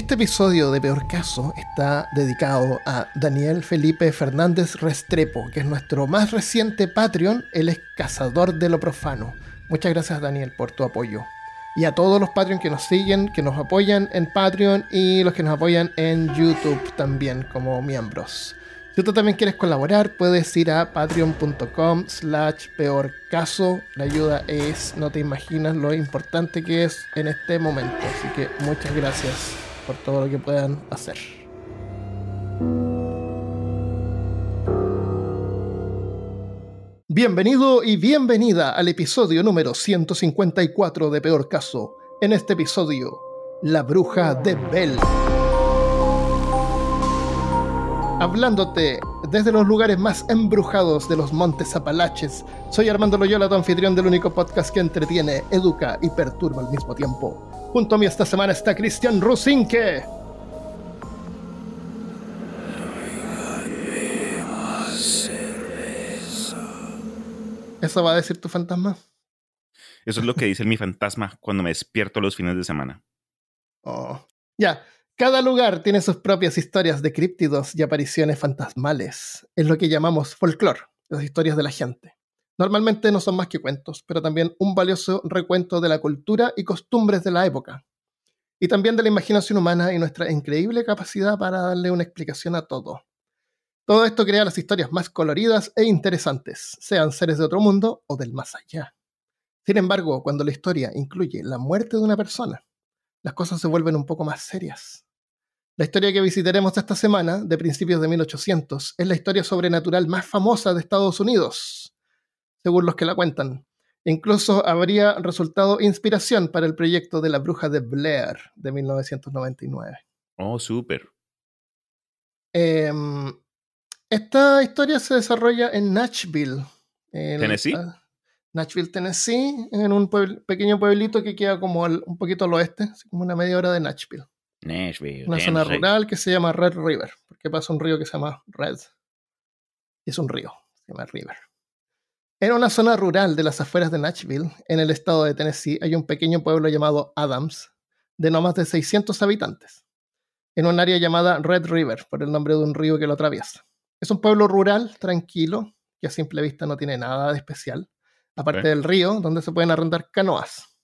Este episodio de Peor Caso está dedicado a Daniel Felipe Fernández Restrepo, que es nuestro más reciente Patreon. Él es cazador de lo profano. Muchas gracias Daniel por tu apoyo. Y a todos los Patreon que nos siguen, que nos apoyan en Patreon y los que nos apoyan en YouTube también como miembros. Si tú también quieres colaborar, puedes ir a patreon.com slash peor caso. La ayuda es, no te imaginas lo importante que es en este momento. Así que muchas gracias por todo lo que puedan hacer. Bienvenido y bienvenida al episodio número 154 de Peor Caso. En este episodio, La Bruja de Bell. Hablándote desde los lugares más embrujados de los montes Apalaches, soy Armando Loyola, tu anfitrión del único podcast que entretiene, educa y perturba al mismo tiempo. Junto a mí esta semana está Cristian Rusinque. ¿Eso va a decir tu fantasma? Eso es lo que dice mi fantasma cuando me despierto los fines de semana. Oh. Ya, cada lugar tiene sus propias historias de críptidos y apariciones fantasmales. Es lo que llamamos folclore, las historias de la gente. Normalmente no son más que cuentos, pero también un valioso recuento de la cultura y costumbres de la época. Y también de la imaginación humana y nuestra increíble capacidad para darle una explicación a todo. Todo esto crea las historias más coloridas e interesantes, sean seres de otro mundo o del más allá. Sin embargo, cuando la historia incluye la muerte de una persona, las cosas se vuelven un poco más serias. La historia que visitaremos esta semana, de principios de 1800, es la historia sobrenatural más famosa de Estados Unidos, según los que la cuentan. Incluso habría resultado inspiración para el proyecto de la bruja de Blair de 1999. Oh, súper. Em, esta historia se desarrolla en Nashville. ¿Tennessee? Nashville, Tennessee, en un pequeño pueblito que queda como un poquito al oeste, así como una media hora de Nashville. Nashville. Una zona rural que se llama Red River, porque pasa un río que se llama Red. Es un río, se llama River. En una zona rural de las afueras de Nashville, en el estado de Tennessee, hay un pequeño pueblo llamado Adams, de no más de 600 habitantes, en un área llamada Red River, por el nombre de un río que lo atraviesa. Es un pueblo rural, tranquilo, que a simple vista no tiene nada de especial, aparte del río, donde se pueden arrendar canoas.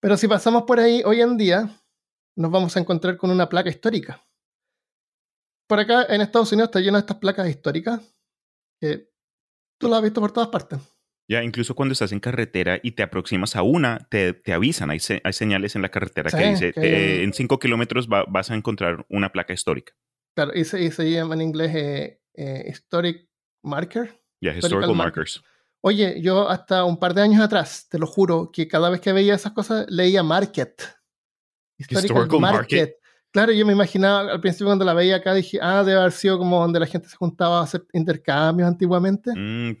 Pero si pasamos por ahí hoy en día, nos vamos a encontrar con una placa histórica. Por acá en Estados Unidos está lleno de estas placas históricas que tú las has visto por todas partes. Ya, incluso cuando estás en carretera y te aproximas a una, te, avisan, hay, hay, señales en la carretera que dice, en 5 kilómetros vas a encontrar una placa histórica. Claro, y se, llama en inglés eh, eh, Historic Marker. Ya, Historical, Markers. Oye, yo hasta un par de años atrás, te lo juro, que cada vez que veía esas cosas leía Market. Historical, market. Claro, yo me imaginaba al principio cuando la veía acá, dije, ah, debe haber sido como donde la gente se juntaba a hacer intercambios antiguamente. Mm,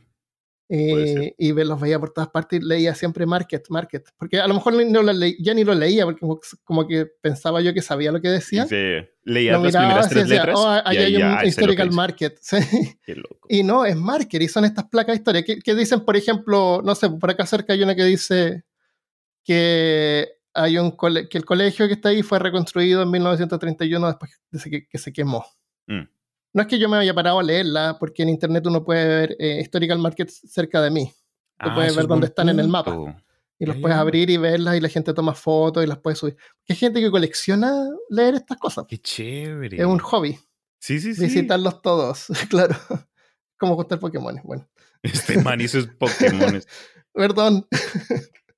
eh, y los veía por todas partes y leía siempre market, market. Porque a lo mejor no ya ni lo leía, porque como que pensaba yo que sabía lo que decía. leía las primeras tres letras. Oh, ahí hay un historical market. Y no, es market y son estas placas de historia que, que dicen, por ejemplo, no sé, por acá cerca hay una que dice que hay un que el colegio que está ahí fue reconstruido en 1931 después de que, se quemó. Mm. No es que yo me haya parado a leerla, porque en internet uno puede ver eh, historical markets cerca de mí. Tú ah, puedes ver dónde están en el mapa. Y los puedes abrir y verlas y la gente toma fotos y las puede subir. Hay gente que colecciona leer estas cosas. Qué chévere. Es un hobby. Sí, sí, sí. Visitarlos todos, claro. Como gustar Pokémon, bueno. Este man hizo Pokémon. Perdón.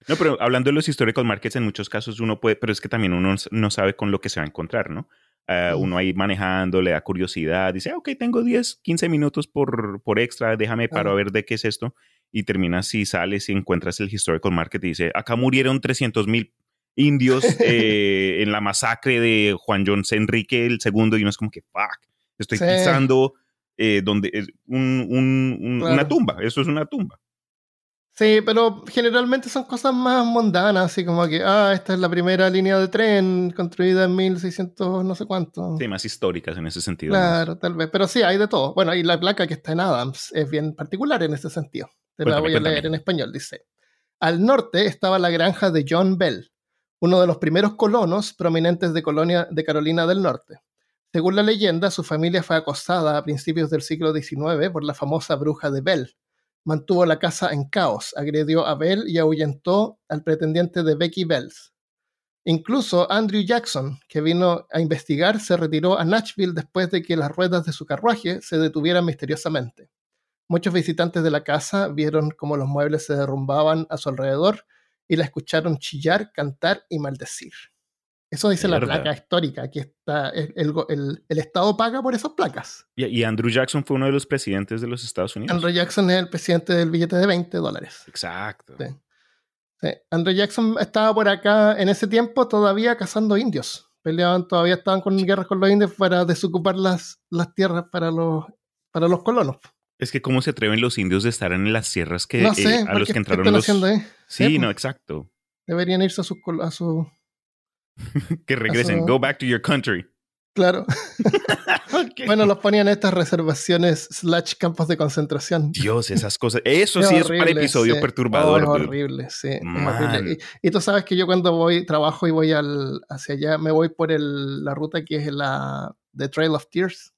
No, pero hablando de los historical markets, en muchos casos uno puede, pero es que también uno no sabe con lo que se va a encontrar, ¿no? Ah, uno ahí manejando, le da curiosidad, dice, ah, ok, tengo 10, 15 minutos por, por extra, déjame paro a ver de qué es esto. Y terminas si sales y encuentras el historical market y dice, acá murieron 300 mil indios eh, en la masacre de Juan John Enrique el segundo y uno es como que, fuck, estoy pisando eh, donde, un, una tumba, eso es una tumba. Sí, pero generalmente son cosas más mundanas, así como que, ah, esta es la primera línea de tren construida en 1600 no sé cuánto. Sí, más históricas en ese sentido. Claro, tal vez, pero sí, hay de todo. Bueno, y la placa que está en Adams es bien particular en ese sentido. Te la voy a leer en español, dice. Al norte estaba la granja de John Bell, uno de los primeros colonos prominentes de, Colonia, de Carolina del Norte. Según la leyenda, su familia fue acosada a principios del siglo XIX por la famosa bruja de Bell. Mantuvo la casa en caos, agredió a Bell y ahuyentó al pretendiente de Becky Bells. Incluso Andrew Jackson, que vino a investigar, se retiró a Nashville después de que las ruedas de su carruaje se detuvieran misteriosamente. Muchos visitantes de la casa vieron cómo los muebles se derrumbaban a su alrededor y la escucharon chillar, cantar y maldecir. Eso dice la placa histórica. Aquí está. El, Estado paga por esas placas. Y, Andrew Jackson fue uno de los presidentes de los Estados Unidos. Andrew Jackson es el presidente del billete de 20 dólares. Exacto. Andrew Jackson estaba por acá en ese tiempo todavía cazando indios. Peleaban, todavía estaban con guerras con los indios para desocupar las, las tierras para los, para los colonos. Es que cómo se atreven los indios de estar en las tierras que eh, a los que entraron los... Sí, no, exacto. Deberían irse a su, a su que regresen. Go back to your country. Claro. Bueno, los ponían en estas reservaciones slash campos de concentración. Dios, esas cosas. Eso sí es para episodio perturbador. Oh, es horrible, sí. Y, tú sabes que yo cuando voy, trabajo y voy al, hacia allá, me voy por el, la ruta que es la The Trail of Tears.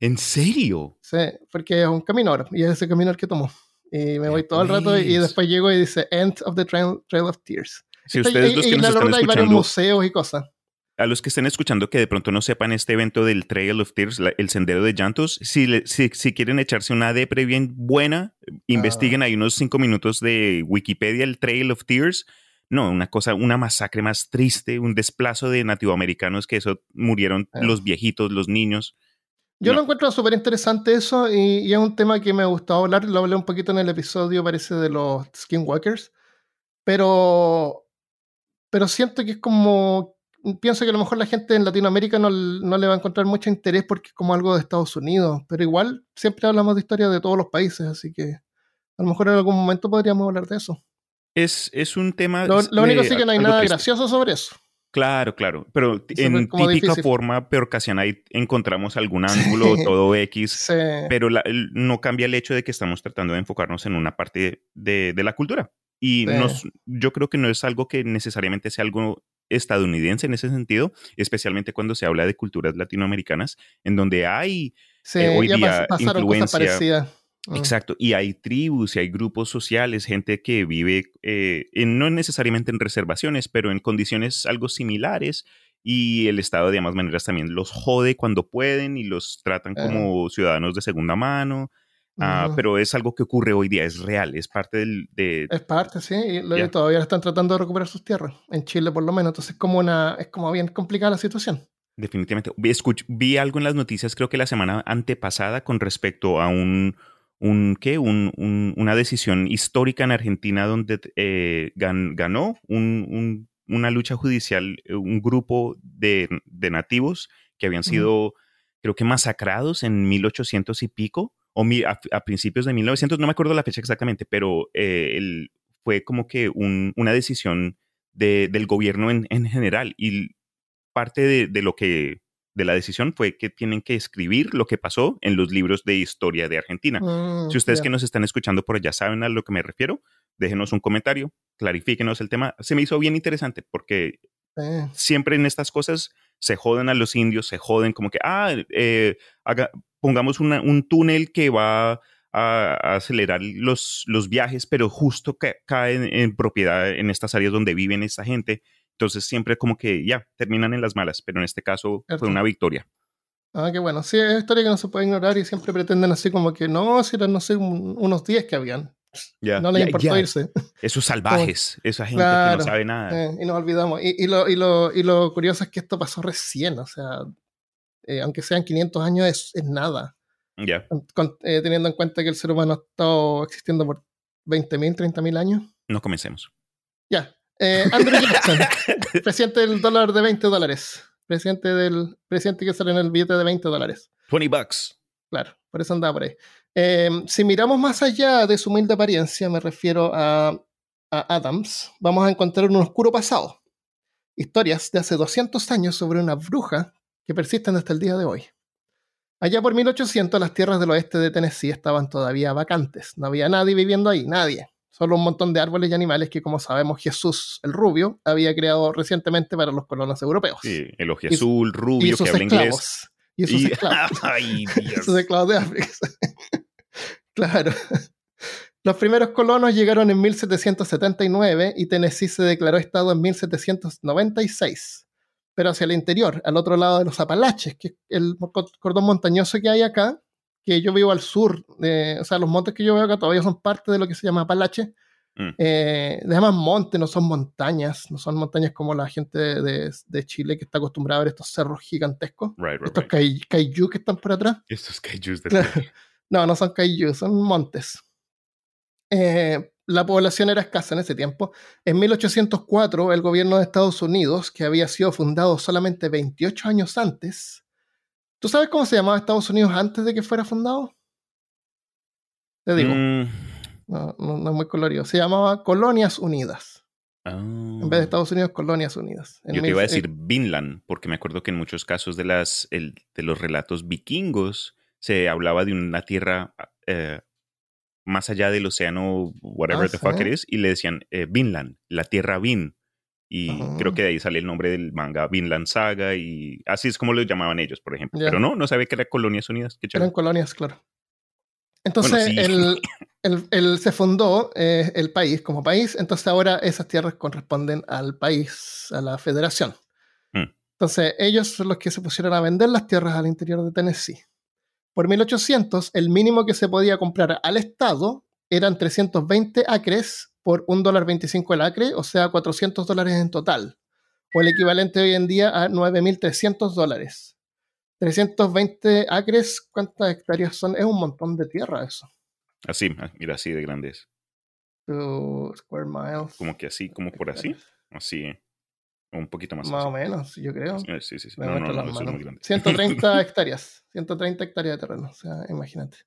¿En serio? Sí, porque es un camino ahora, y es ese camino el que tomo. Y me voy todo el rato y, después llego y dice End of the Trail, trail of Tears. Si ustedes los que nos están escuchando, museos y cosas. A los que estén escuchando que de pronto no sepan este evento del Trail of Tears, el sendero de llantos, si, si, quieren echarse una depre bien buena, investiguen ah. ahí unos cinco minutos de Wikipedia, el Trail of Tears. No, una cosa, una masacre más triste, un desplazo de nativoamericanos que eso murieron ah. los viejitos, los niños. Yo lo encuentro súper interesante eso y, y, es un tema que me ha gustado hablar, lo hablé un poquito en el episodio, parece, de los Skinwalkers, pero pero siento que es como, pienso que a lo mejor la gente en Latinoamérica no, le va a encontrar mucho interés porque es como algo de Estados Unidos, pero igual siempre hablamos de historia de todos los países, así que a lo mejor en algún momento podríamos hablar de eso. Es, es un tema... Lo, único sí que no hay nada gracioso sobre eso. Claro, claro, pero en típica forma pero casi ahí encontramos algún ángulo, todo X, pero no cambia el hecho de que estamos tratando de enfocarnos en una parte de, de la cultura. Y yo creo que no es algo que necesariamente sea algo estadounidense en ese sentido, especialmente cuando se habla de culturas latinoamericanas, en donde hay eh, hoy día influencia. Ah. Exacto, y hay tribus y hay grupos sociales, gente que vive eh, no necesariamente en reservaciones, pero en condiciones algo similares y el Estado de ambas maneras también los jode cuando pueden y los tratan como ciudadanos de segunda mano. Ah, pero es algo que ocurre hoy día, es real, es parte del... De... Es parte, sí, y todavía están tratando de recuperar sus tierras, en Chile por lo menos, entonces es como, una, es como bien complicada la situación. Definitivamente. Vi, vi algo en las noticias, creo que la semana antepasada, con respecto a un, un ¿qué? Un, una decisión histórica en Argentina donde eh, ganó una lucha judicial, eh, un grupo de, de nativos que habían sido, creo que masacrados en 1800 y pico o a, principios de 1900, no me acuerdo la fecha exactamente, pero eh, fue como que una decisión del gobierno en, general y parte de, lo que de la decisión fue que tienen que escribir lo que pasó en los libros de historia de Argentina. Mm, si ustedes que nos están escuchando por allá saben a lo que me refiero, déjenos un comentario, clarifíquenos el tema. Se me hizo bien interesante porque siempre en estas cosas se joden a los indios, se joden como que, ah, eh, pongamos un túnel que va a, acelerar los, los viajes, pero justo cae en, propiedad en estas áreas donde viven esta gente. Entonces siempre como que ya terminan en las malas, pero en este caso fue una victoria. Ah, qué bueno. Sí, es historia que no se puede ignorar y siempre pretenden así como que no, si eran, no sé, unos días que habían. No les importó irse. Esos salvajes, esa gente que no sabe nada. Eh, y nos olvidamos. Y, y, lo, y, lo, y, lo, curioso es que esto pasó recién, o sea, eh, aunque sean 500 años, es, es nada. Ya. Eh, teniendo en cuenta que el ser humano ha estado existiendo por 20.000, 30.000 años. No comencemos. Ya. Andrew Jackson, presidente del dólar de 20 dólares. Presidente del presidente que sale en el billete de 20 dólares. 20 bucks. Claro, por eso andaba por ahí. Em, si miramos más allá de su humilde apariencia, me refiero a, Adams, vamos a encontrar un oscuro pasado. Historias de hace 200 años sobre una bruja que persisten hasta el día de hoy. Allá por 1800 las tierras del oeste de Tennessee estaban todavía vacantes, no había nadie viviendo ahí, nadie. Solo un montón de árboles y animales que, como sabemos, Jesús, el rubio, había creado recientemente para los colonos europeos. Sí, el ojo azul, rubio, que habla inglés. Y sus esclavos. Ay, Dios. sus esclavos de África. Claro. Los primeros colonos llegaron en 1779 y Tennessee se declaró estado en 1796. Pero hacia el interior, al otro lado de los Apalaches, que es el cordón montañoso que hay acá, que yo vivo al sur, o sea, los montes que yo veo acá todavía son parte de lo que se llama Apalache. Mm. Eh, le llaman monte, no son montañas, no son montañas como la gente de, de Chile que está acostumbrada a ver estos cerros gigantescos. Right, right, estos right. que están por atrás. Estos kaijus de Claro. No, no son kaiju, son montes. Eh, la población era escasa en ese tiempo. En 1804, el gobierno de Estados Unidos, que había sido fundado solamente 28 años antes, ¿tú sabes cómo se llamaba Estados Unidos antes de que fuera fundado? Te digo, Mm, no, no- no es muy colorido. Se llamaba Colonias Unidas. ah. En vez de Estados Unidos, Colonias Unidas. En Yo te iba a decir Vinland, porque me acuerdo que en muchos casos de, las, el- de los relatos vikingos se hablaba de una tierra eh, más allá del océano, whatever Ah, the fuck ¿sí? it is, y le decían eh, Vinland, la tierra Vin. Y creo que de ahí sale el nombre del manga Vinland Saga, y así es como lo llamaban ellos, por ejemplo. Ya. Pero no, no sabía que era Colonias Unidas. Eran colonias, claro. Entonces, sí. el, el- el- se fundó eh, el país como país, entonces ahora esas tierras corresponden al país, a la federación. Mm. Entonces, ellos son los que se pusieron a vender las tierras al interior de Tennessee. Por 1800, el mínimo que se podía comprar al Estado eran 320 acres por $1.25 el acre, o sea, 400 dólares en total, o el equivalente hoy en día a 9.300 dólares. 320 acres, ¿cuántas hectáreas son? Es un montón de tierra eso. Así, ah, mira, así de grandes. Two square miles. Como que así, como por así. Así, eh, o un poquito más. Más así. o menos, yo creo. Sí, sí, sí. No, no, no, es muy grande. 130 hectáreas. 130 hectáreas de terreno. O sea, imagínate.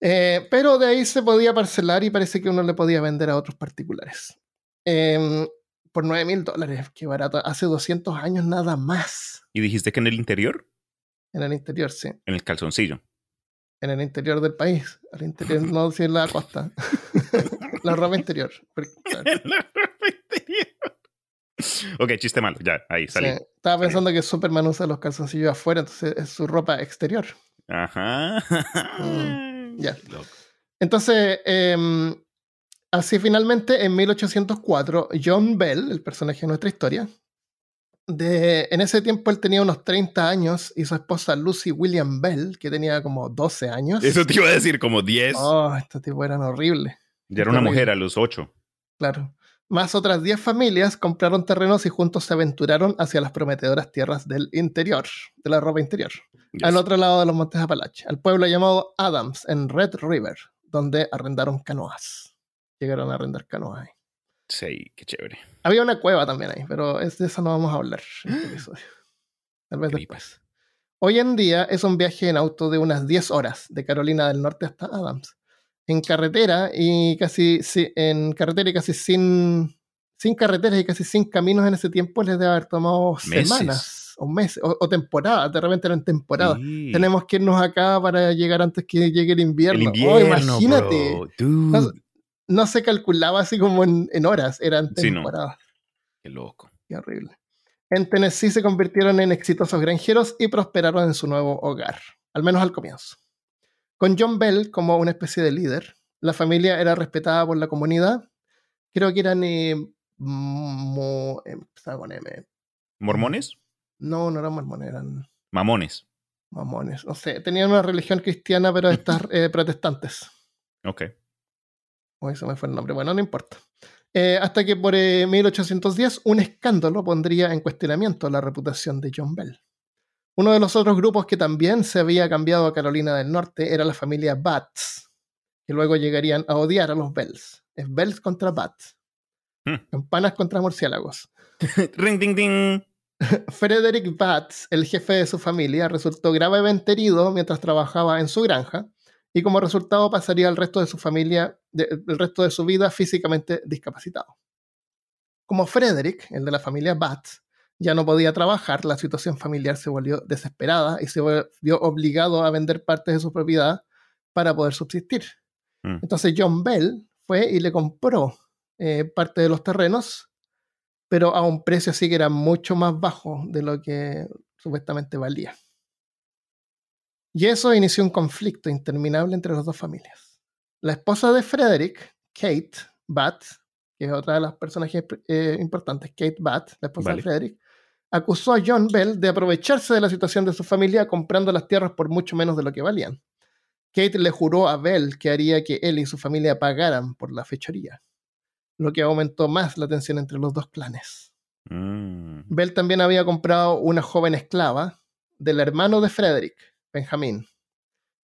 Eh, pero de ahí se podía parcelar y parece que uno le podía vender a otros particulares. Em, por 9 mil dólares, qué barato. Hace 200 años nada más. ¿Y dijiste que en el interior? En el interior, sí. En el calzoncillo. En el interior del país. Al interior, no si en la costa. la ropa interior. Porque, claro, En la ropa interior. Ok, chiste malo, ya, ahí sí. salí. Estaba pensando que Superman usa los calzoncillos afuera, entonces es su ropa exterior. Ajá. Mm, ya. Entonces, em, así finalmente, en 1804, John Bell, el personaje de nuestra historia, de, en ese tiempo él tenía unos 30 años y su esposa Lucy William Bell, que tenía como 12 años. Eso te iba a decir como 10. Oh, estos tipos eran horribles, ya era una mujer a los 8. claro. Más otras 10 familias compraron terrenos y juntos se aventuraron hacia las prometedoras tierras del interior, de la ropa interior, al otro lado de los montes Apalache, al pueblo llamado Adams, en Red River, donde arrendaron canoas. Llegaron a arrendar canoas ahí. Sí, qué chévere. Había una cueva también ahí, pero es de eso no vamos a hablar en este episodio. Tal vez después. Hoy en día es un viaje en auto de unas 10 horas de Carolina del Norte hasta Adams. En carretera y casi si- en carretera y casi sin sin carreteras y casi sin caminos en ese tiempo les debe haber tomado Meses. semanas o meses o, o temporadas, de repente eran temporadas. Sí. Tenemos que irnos acá para llegar antes que llegue el invierno. el Oh, imagínate. No, no se calculaba así como en, en horas, eran Sí, no. temporadas. qué loco. Qué horrible. En Tennessee se convirtieron en exitosos granjeros y prosperaron en su nuevo hogar, al menos al comienzo. Con John Bell como una especie de líder, la familia era respetada por la comunidad. Creo que eran. eh, mo- eh, con M. ¿Mormones? No, no eran mormones, eran Mamones. mamones. No sé, tenían una religión cristiana, pero estas eh, protestantes. Ok. Uy, se me fue el nombre. Bueno, no importa. Eh, hasta que por eh, 1810 un escándalo pondría en cuestionamiento la reputación de John Bell. Uno de los otros grupos que también se había cambiado a Carolina del Norte era la familia Batts, que luego llegarían a odiar a los Bells. Es Bells contra Batts. Hmm. Campanas contra murciélagos. Ring, ding, ding. Frederick Batts, el jefe de su familia, resultó gravemente herido mientras trabajaba en su granja y como resultado pasaría el resto de su familia, de- el resto de su vida físicamente discapacitado. Como Frederick, el de la familia Batts, ya no podía trabajar, la situación familiar se volvió desesperada y se vio obligado a vender partes de su propiedad para poder subsistir. Mm. Entonces John Bell fue y le compró eh, parte de los terrenos, pero a un precio así que era mucho más bajo de lo que supuestamente valía. Y eso inició un conflicto interminable entre las dos familias. La esposa de Frederick, Kate Batt, que es otra de las personajes eh, importantes, Kate Batt, la esposa de Frederick, acusó a John Bell de aprovecharse de la situación de su familia comprando las tierras por mucho menos de lo que valían. Kate le juró a Bell que haría que él y su familia pagaran por la fechoría, lo que aumentó más la tensión entre los dos clanes. Mm. Bell también había comprado una joven esclava del hermano de Frederick, Benjamín.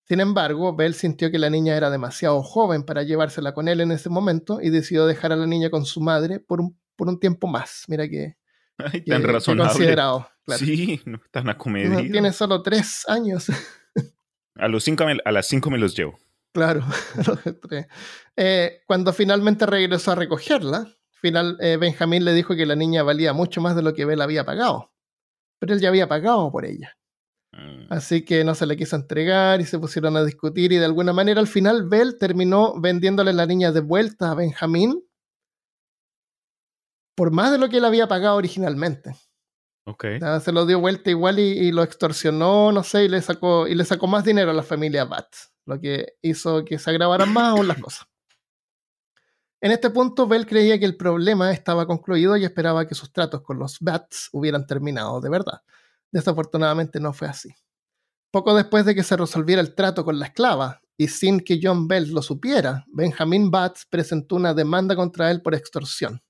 Sin embargo, Bell sintió que la niña era demasiado joven para llevársela con él en ese momento y decidió dejar a la niña con su madre por un, por un tiempo más. Mira que, Ay, tan razonable. considerado. Sí, no tan acomedido. Tiene solo tres años. A, los cinco a las cinco me los llevo. Claro, eh, cuando finalmente regresó a recogerla, final, eh, Benjamín le dijo que la niña valía mucho más de lo que Bell había pagado. Pero él ya había pagado por ella. Mm. Así que no se le quiso entregar y se pusieron a discutir y de alguna manera al final Bell terminó vendiéndole la niña de vuelta a Benjamín por más de lo que él había pagado originalmente. Okay. se lo dio vuelta igual y, lo extorsionó, no sé, y le sacó, y le sacó más dinero a la familia Batts, lo que hizo que se agravaran más aún las cosas. En este punto, Bell creía que el problema estaba concluido y esperaba que sus tratos con los Bats hubieran terminado de verdad. Desafortunadamente no fue así. Poco después de que se resolviera el trato con la esclava, y sin que John Bell lo supiera, Benjamin Batts presentó una demanda contra él por extorsión.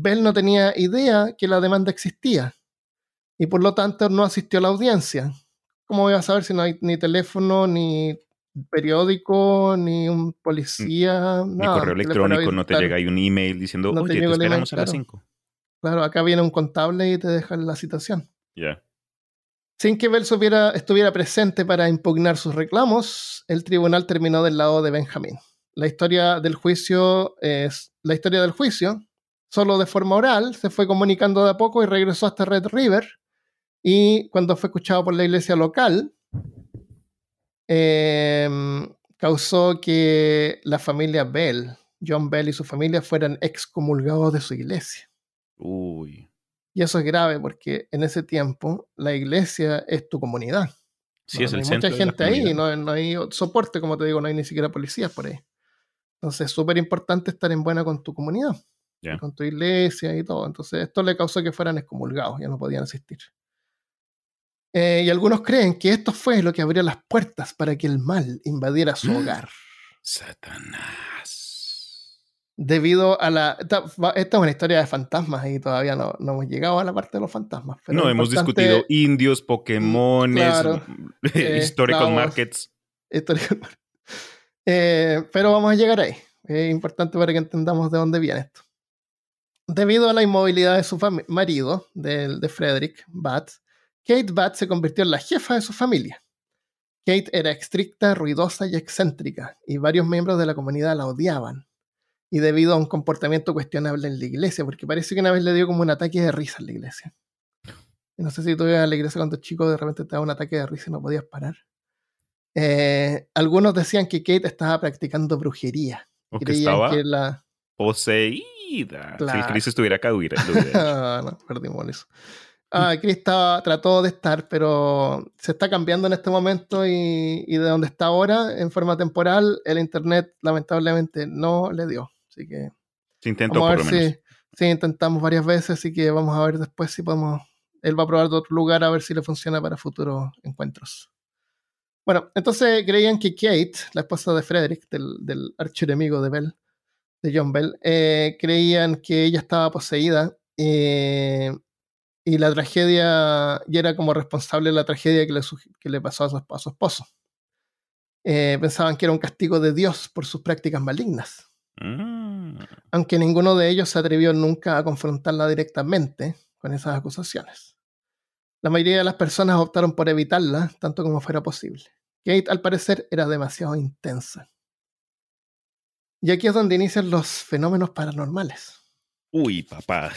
Bell no tenía idea que la demanda existía y por lo tanto no asistió a la audiencia. ¿Cómo voy a saber si no hay ni teléfono, ni periódico, ni un policía? Ni correo electrónico, no te llega ahí un email diciendo, oye, te esperamos a las 5. Claro, acá viene un contable y te deja la citación. Ya. Sin que Bell estuviera presente para impugnar sus reclamos, el tribunal terminó del lado de Benjamín. La historia del juicio es la historia del juicio, solo de forma oral, se fue comunicando de a poco y regresó hasta Red River, y cuando fue escuchado por la iglesia local, em, causó que la familia Bell, John Bell y su familia, fueran excomulgados de su iglesia. Uy. Y eso es grave porque en ese tiempo la iglesia es tu comunidad. Sí, es el hay centro mucha gente ahí, no, no, hay soporte, como te digo, no hay ni siquiera policías por ahí. Entonces es súper importante estar en buena con tu comunidad, con tu iglesia y todo. Entonces esto le causó que fueran excomulgados, ya no podían asistir. Eh, y algunos creen que esto fue lo que abrió las puertas para que el mal invadiera su hogar. Satanás. Debido a la. Esta, es una historia de fantasmas y todavía no, no hemos llegado a la parte de los fantasmas. no, hemos discutido indios, Pokémones, eh, historical markets. Eh, pero vamos a llegar ahí. Es importante para que entendamos de dónde viene esto. Debido a la inmovilidad de su marido, de, de Frederick Batts, Kate Batt se convirtió en la jefa de su familia. Kate era estricta, ruidosa y excéntrica, y varios miembros de la comunidad la odiaban. Y debido a un comportamiento cuestionable en la iglesia, porque parece que una vez le dio como un ataque de risa en la iglesia. no sé si tú ibas a la iglesia cuando chico de repente te daba un ataque de risa y no podías parar. Eh, algunos decían que Kate estaba practicando brujería. O que estaba la... poseída. Si Chris estuviera acá, hubiera. no, perdimos eso. Ah, Chris trató de estar, pero se está cambiando en este momento y, de donde está ahora, en forma temporal, el internet lamentablemente no le dio. Así que. Se intentó, vamos a ver por lo menos. Si, intentamos varias veces, así que vamos a ver después si podemos. Él va a probar de otro lugar a ver si le funciona para futuros encuentros. Bueno, entonces creían que Kate, la esposa de Frederick, del, del archienemigo de Bell, de John Bell, eh, creían que ella estaba poseída. Eh, y la tragedia, y era como responsable de la tragedia que le, que le pasó a su, esposo. Eh, pensaban que era un castigo de Dios por sus prácticas malignas. Mm. Aunque ninguno de ellos se atrevió nunca a confrontarla directamente con esas acusaciones. La mayoría de las personas optaron por evitarla tanto como fuera posible. Kate, al parecer, era demasiado intensa. Y aquí es donde inician los fenómenos paranormales. Uy, papá.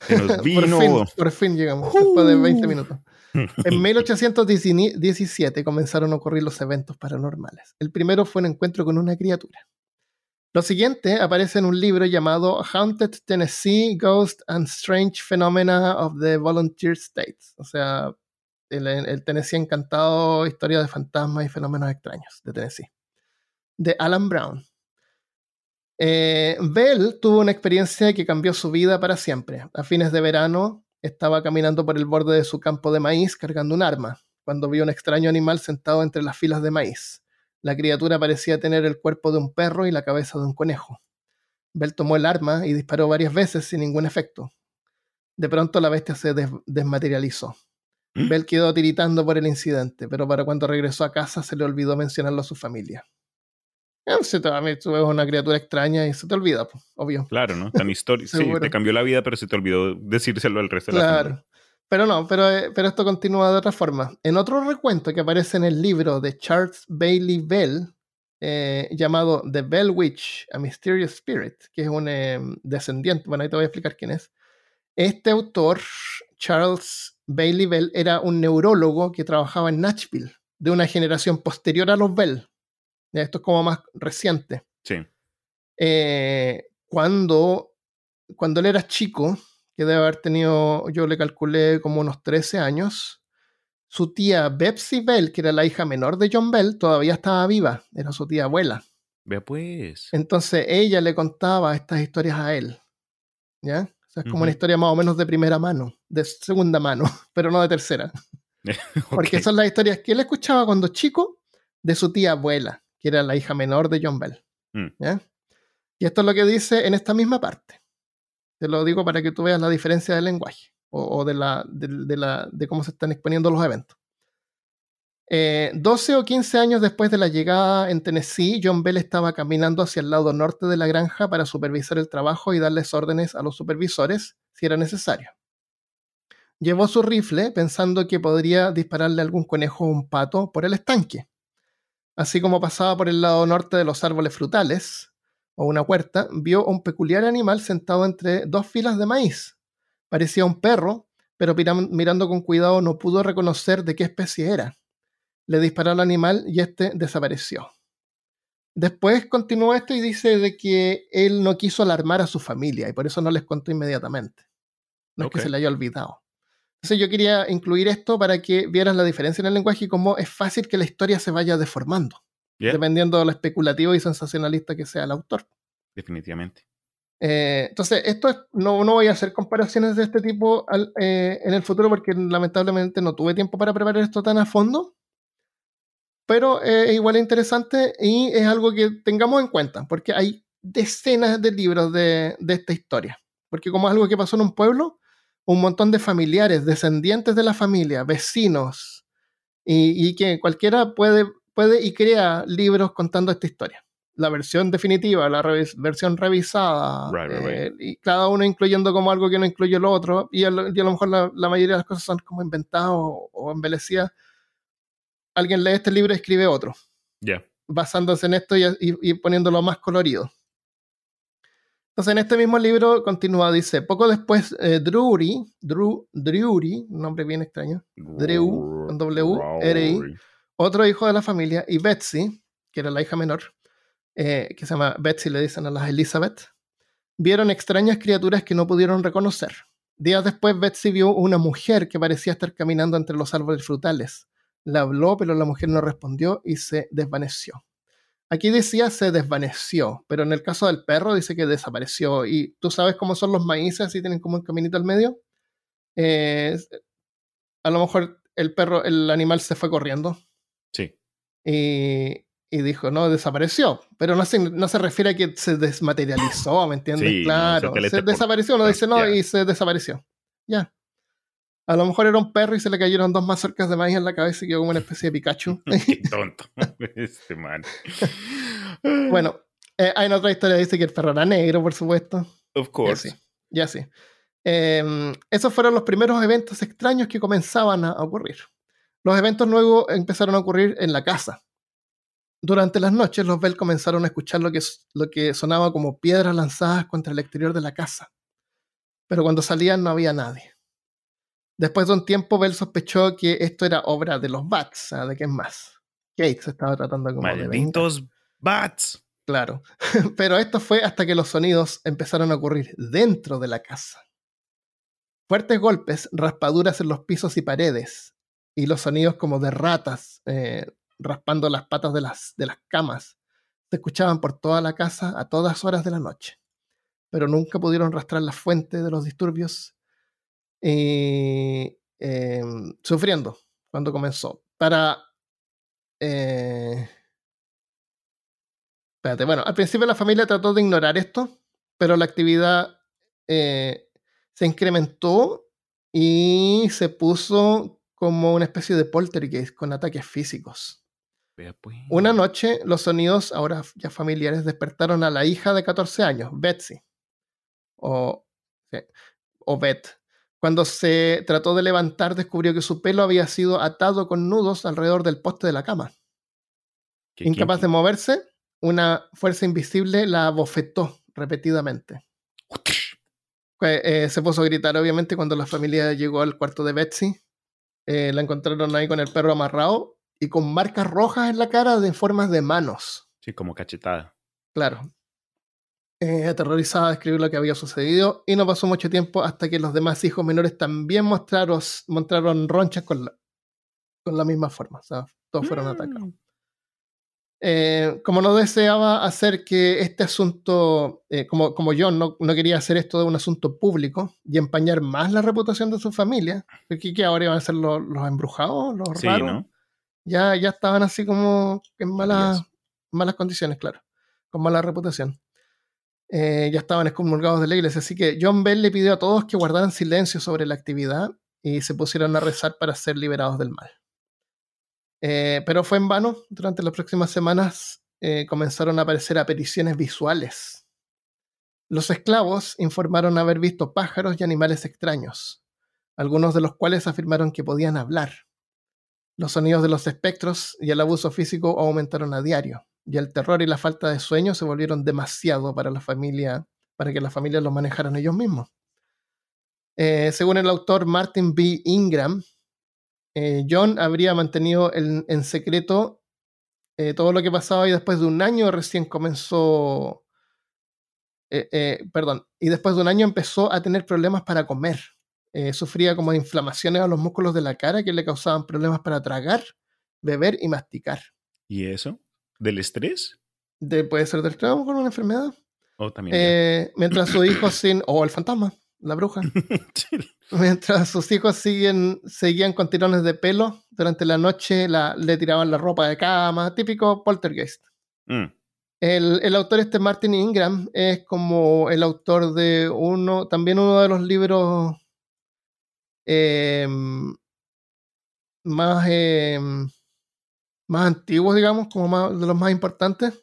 por, fin, llegamos, después de 20 minutos. En 1817 comenzaron a ocurrir los eventos paranormales. El primero fue un encuentro con una criatura. Lo siguiente aparece en un libro llamado Haunted Tennessee Ghost and Strange Phenomena of the Volunteer States. O sea, el, Tennessee encantado, historia de fantasmas y fenómenos extraños de Tennessee. De Alan Brown. Eh, Bell tuvo una experiencia que cambió su vida para siempre. A fines de verano estaba caminando por el borde de su campo de maíz cargando un arma, cuando vio un extraño animal sentado entre las filas de maíz. La criatura parecía tener el cuerpo de un perro y la cabeza de un conejo. Bell tomó el arma y disparó varias veces sin ningún efecto. De pronto la bestia se desmaterializó. ¿Mm? Bell quedó tiritando por el incidente, pero para cuando regresó a casa se le olvidó mencionarlo a su familia. Se te, tú ves una criatura extraña y se te olvida, obvio. Claro, ¿no? Tan historia. sí, te cambió la vida, pero se te olvidó decírselo al resto de la. Claro. Pero no, pero, eh, pero esto continúa de otra forma. En otro recuento que aparece en el libro de Charles Bailey Bell, eh, llamado The Bell Witch, A Mysterious Spirit, que es un em, descendiente, bueno, ahí te voy a explicar quién es. Este autor, Charles Bailey Bell, era un neurólogo que trabajaba en Nashville, de una generación posterior a los Bell. Esto es como más reciente. Sí. Eh, cuando, cuando él era chico, que debe haber tenido, yo le calculé como unos 13 años. Su tía Betsy Bell, que era la hija menor de John Bell, todavía estaba viva, era su tía abuela. Vea pues. Entonces ella le contaba estas historias a él. ¿Ya? O sea, es como una historia más o menos de primera mano, de segunda mano, pero no de tercera. Porque son las historias que él escuchaba cuando chico de su tía abuela, que era la hija menor de John Bell. Mm. ¿Ya? Y esto es lo que dice en esta misma parte. Te lo digo para que tú veas la diferencia del lenguaje o, de, la, de, la, de, cómo se están exponiendo los eventos. 12 eh, o 15 años después de la llegada en Tennessee, John Bell estaba caminando hacia el lado norte de la granja para supervisar el trabajo y darles órdenes a los supervisores si era necesario. Llevó su rifle pensando que podría dispararle algún conejo o un pato por el estanque. Así como pasaba por el lado norte de los árboles frutales, o una huerta, vio un peculiar animal sentado entre dos filas de maíz. Parecía un perro, pero mirando con cuidado no pudo reconocer de qué especie era. Le disparó al animal y este desapareció. Después continuó esto y dice de que él no quiso alarmar a su familia y por eso no les contó inmediatamente. No es que se le haya olvidado. Entonces yo quería incluir esto para que vieras la diferencia en el lenguaje y cómo es fácil que la historia se vaya deformando dependiendo de lo especulativo y sensacionalista que sea el autor. Definitivamente. Eh, entonces, esto no, no voy a hacer comparaciones de este tipo eh, en el futuro porque lamentablemente no tuve tiempo para preparar esto tan a fondo. Pero eh, es igual interesante y es algo que tengamos en cuenta porque hay decenas de libros de, de esta historia. Porque como es algo que pasó en un pueblo, un montón de familiares, descendientes de la familia, vecinos, y, y que cualquiera puede puede y crea libros contando esta historia. La versión definitiva, la versión revisada, eh, y cada uno incluyendo como algo que no incluye lo otro, y a lo, mejor la, mayoría de las cosas son como inventadas o, embelecidas. Alguien lee este libro y escribe otro, basándose en esto y, poniéndolo más colorido. Entonces, en este mismo libro continúa, dice, poco después, eh, Drury, Drew, Drury, un nombre bien extraño, Drew, con W, R, I, otro hijo de la familia, y Betsy, que era la hija menor, eh, que se llama Betsy, le dicen a las Elizabeth, vieron extrañas criaturas que no pudieron reconocer. Días después, Betsy vio una mujer que parecía estar caminando entre los árboles frutales. La habló, pero la mujer no respondió y se desvaneció. Aquí decía se desvaneció, pero en el caso del perro dice que desapareció. ¿Y tú sabes cómo son los maíces? Si tienen como un caminito al medio. Eh, a lo mejor el perro, el animal se fue corriendo Sí. Y, dijo, no, desapareció. Pero no se, no se refiere a que se desmaterializó, ¿me entiendes? claro, se desapareció, no dice no y se desapareció. Ya. A lo mejor era un perro y se le cayeron dos mazorcas de maíz en la cabeza y quedó como una especie de Pikachu. Qué tonto. este man. bueno, eh, hay otra historia dice que el perro era negro, por supuesto. Of course. Ya sí. Em, esos fueron los primeros eventos extraños que comenzaban a ocurrir. Los eventos luego empezaron a ocurrir en la casa. Durante las noches, los Bell comenzaron a escuchar lo que, lo que sonaba como piedras lanzadas contra el exterior de la casa. Pero cuando salían no había nadie. Después de un tiempo, Bell sospechó que esto era obra de los Bats, ¿de qué es más? Kate se estaba tratando como Malditos Bats. Claro. Pero esto fue hasta que los sonidos empezaron a ocurrir dentro de la casa. Fuertes golpes, raspaduras en los pisos y paredes, y los sonidos como de ratas eh, raspando las patas de las, de las camas se escuchaban por toda la casa a todas horas de la noche. Pero nunca pudieron rastrar la fuente de los disturbios y em, sufriendo cuando comenzó. Para eh, Espérate, bueno, al principio la familia trató de ignorar esto, pero la actividad eh, se incrementó y se puso como una especie de poltergeist con ataques físicos. Pues. Una noche, los sonidos, ahora ya familiares, despertaron a la hija de 14 años, Betsy, o, o Beth. Cuando se trató de levantar, descubrió que su pelo había sido atado con nudos alrededor del poste de la cama. Incapaz de moverse, una fuerza invisible la bofetó repetidamente. Eh, se puso a gritar, obviamente, cuando la familia llegó al cuarto de Betsy. Eh, la encontraron ahí con el perro amarrado y con marcas rojas en la cara de formas de manos. Sí, como cachetada. Claro. Eh, aterrorizada de escribir lo que había sucedido y no pasó mucho tiempo hasta que los demás hijos menores también mostraron, mostraron ronchas con la, con la misma forma. O sea, todos fueron atacados. Mm. Eh, como no deseaba hacer que este asunto, eh, como, como yo no, no, quería hacer esto de un asunto público y empañar más la reputación de su familia, que, ahora iban a ser los, los embrujados, los raros, ya, ya estaban así como en malas, malas condiciones, claro, con mala reputación. Eh, ya estaban excomulgados de la iglesia, así que John Bell le pidió a todos que guardaran silencio sobre la actividad y se pusieran a rezar para ser liberados del mal. Eh, pero fue en vano. Durante las próximas semanas eh, comenzaron a aparecer apariciones visuales. Los esclavos informaron haber visto pájaros y animales extraños, algunos de los cuales afirmaron que podían hablar. Los sonidos de los espectros y el abuso físico aumentaron a diario, y el terror y la falta de sueño se volvieron demasiado para la familia, para que la familia los manejaran ellos mismos. Eh, según el autor Martin B. Ingram, eh, John habría mantenido en, secreto eh, todo lo que pasaba y después de un año recién comenzó, perdón, y después de un año empezó a tener problemas para comer. sufría como inflamaciones a los músculos de la cara que le causaban problemas para tragar, beber y masticar. ¿Y eso? ¿Del estrés? De, puede ser del trabajo con una enfermedad. O también. mientras su hijo sin. o el fantasma la bruja. Mientras sus hijos siguen, seguían con tirones de pelo, durante la noche la, le tiraban la ropa de cama, típico poltergeist. Mm. El, autor este Martin Ingram es como el autor de uno, también uno de los libros em, más, em, más antiguos, digamos, como más, de los más importantes.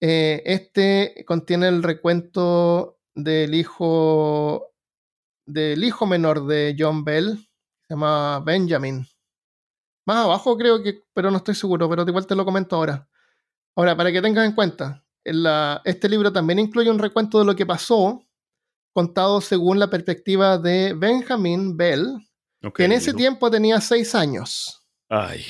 Eh, este contiene el recuento del hijo del hijo menor de John Bell, se llama Benjamin. Más abajo creo que, pero no estoy seguro, pero igual te lo comento ahora. Ahora, para que tengas en cuenta, este libro también incluye un recuento de lo que pasó, contado según la perspectiva de Benjamin Bell, que en ese tiempo tenía seis años. Ay.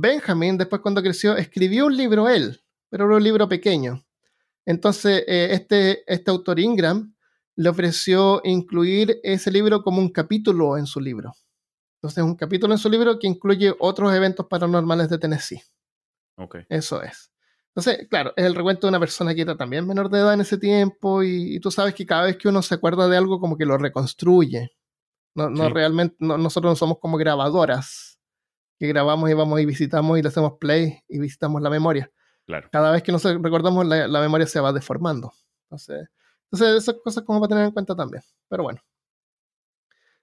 Benjamin, después cuando creció, escribió un libro él, pero era un libro pequeño. Entonces, eh, este, este autor Ingram le ofreció incluir ese libro como un capítulo en su libro. Entonces, un capítulo en su libro que incluye otros eventos paranormales de Tennessee. Okay. Eso es. Entonces, claro, es el recuento de una persona que era también menor de edad en ese tiempo y, tú sabes que cada vez que uno se acuerda de algo como que lo reconstruye. No, no realmente, nosotros no somos como grabadoras que grabamos y vamos y visitamos y le hacemos play y visitamos la memoria. Cada vez que nos recordamos, la, memoria se va deformando. Entonces, entonces, esas cosas como para tener en cuenta también. Pero bueno.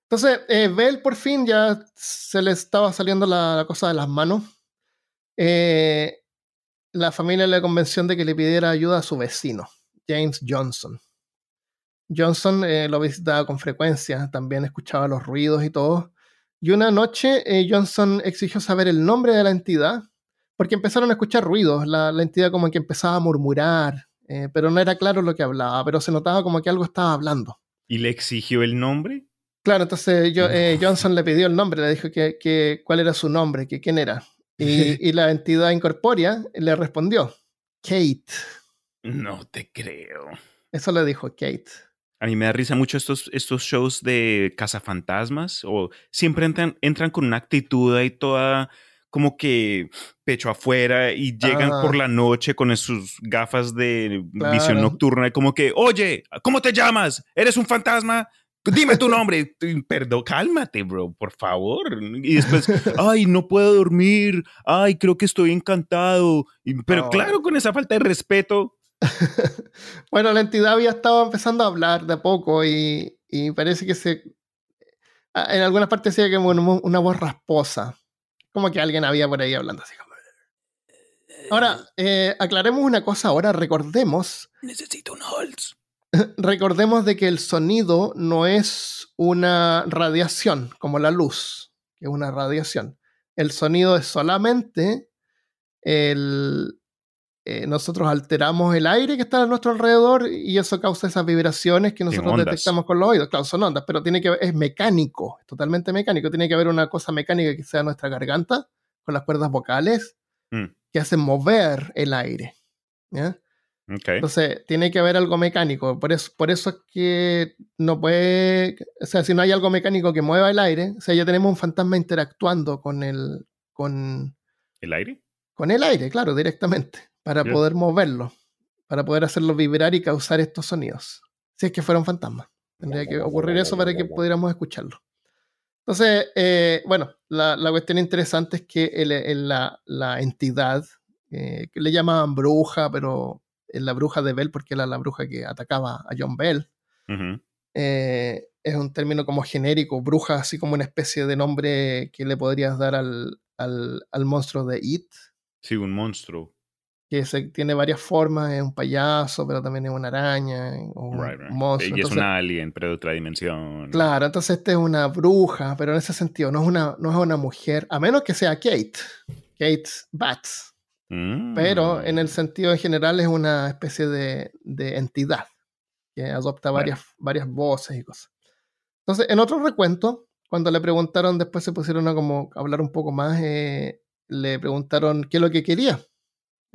Entonces, eh, Bell por fin ya se le estaba saliendo la, cosa de las manos. Eh, la familia le convenció de que le pidiera ayuda a su vecino, James Johnson. Johnson eh, lo visitaba con frecuencia, también escuchaba los ruidos y todo. Y una noche Johnson exigió saber el nombre de la entidad porque empezaron a escuchar ruidos, la, entidad como que empezaba a murmurar, eh, pero no era claro lo que hablaba, pero se notaba como que algo estaba hablando. ¿Y le exigió el nombre? Claro, entonces yo, eh, Johnson le pidió el nombre, le dijo que, cuál era su nombre, que quién era. Y, la entidad incorpórea le respondió, Kate. No te creo. Eso le dijo Kate. A mí me da risa mucho estos, estos shows de cazafantasmas o siempre entran, entran con una actitud ahí toda como que pecho afuera y llegan Ah. por la noche con sus gafas de visión nocturna y como que, oye, ¿cómo te llamas? ¿Eres un fantasma? Dime tu nombre. Perdón, cálmate, bro, por favor. Y después, ay, no puedo dormir. Ay, creo que estoy encantado. Y- pero claro, con esa falta de respeto. Bueno, la entidad había estado empezando a hablar de a poco y, y parece que se. En algunas partes decía que una, una voz rasposa. Como que alguien había por ahí hablando así como. Ahora, eh, aclaremos una cosa ahora. Recordemos, Necesito un Holz. recordemos de que el sonido no es una radiación como la luz, que es una radiación. El sonido es solamente el, eh, nosotros alteramos el aire que está a nuestro alrededor y eso causa esas vibraciones que nosotros detectamos con los oídos. Claro, son ondas, pero tiene que es mecánico, es totalmente mecánico. Tiene que haber una cosa mecánica que sea nuestra garganta con las cuerdas vocales Mm. que hacen mover el aire. Entonces, tiene que haber algo mecánico. Por eso, por eso es que no puede. O sea, si no hay algo mecánico que mueva el aire, o sea, ya tenemos un fantasma interactuando con el, con, ¿El aire? con el aire, claro, directamente, para poder moverlo, para poder hacerlo vibrar y causar estos sonidos. Si es que fuera un fantasma. Tendría que ocurrir eso para que pudiéramos escucharlo. Entonces, eh, bueno, la, la cuestión interesante es que el- el- la, la entidad, eh, que le llamaban bruja, pero es la bruja de Bell, porque era la bruja que atacaba a John Bell, eh, es un término como genérico, bruja, así como una especie de nombre que le podrías dar al, al, al monstruo de It, Sí, un monstruo. Que se, tiene varias formas, es un payaso, pero también es una araña, o un Right, right. monstruo. Y es un alien, pero de otra dimensión. Claro, entonces esta es una bruja, pero en ese sentido no es una, no es una mujer, a menos que sea Kate, Kate Bats, Mm. pero en el sentido en general es una especie de, de entidad que adopta varias, varias voces y cosas. Entonces, en otro recuento, cuando le preguntaron, después se pusieron a como hablar un poco más, eh, le preguntaron qué es lo que quería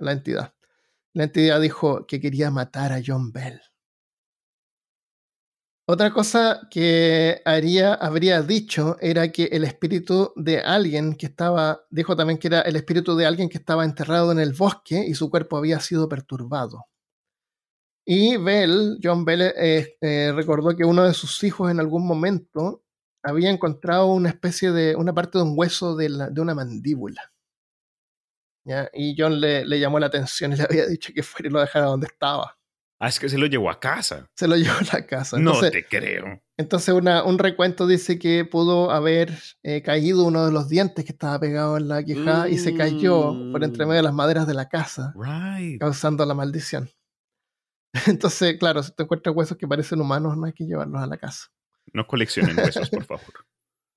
la entidad. La entidad dijo que quería matar a John Bell. Otra cosa que haría, habría dicho era que el espíritu de alguien que estaba, dijo también que era el espíritu de alguien que estaba enterrado en el bosque y su cuerpo había sido perturbado. Y Bell, John Bell, eh, eh, recordó que uno de sus hijos en algún momento había encontrado una especie de, una parte de un hueso de, una mandíbula. ¿Ya? Y John le, le llamó la atención y le había dicho que fuera y lo dejara donde estaba. Ah, es que se lo llevó a casa. Se lo llevó a la casa. no te creo. entonces una- un recuento dice que pudo haber eh, caído uno de los dientes que estaba pegado en la quijada y se cayó por entre medio de las maderas de la casa, Right. causando la maldición. Entonces, claro, si te encuentras huesos que parecen humanos, no hay que llevarlos a la casa. No coleccionen huesos, por favor.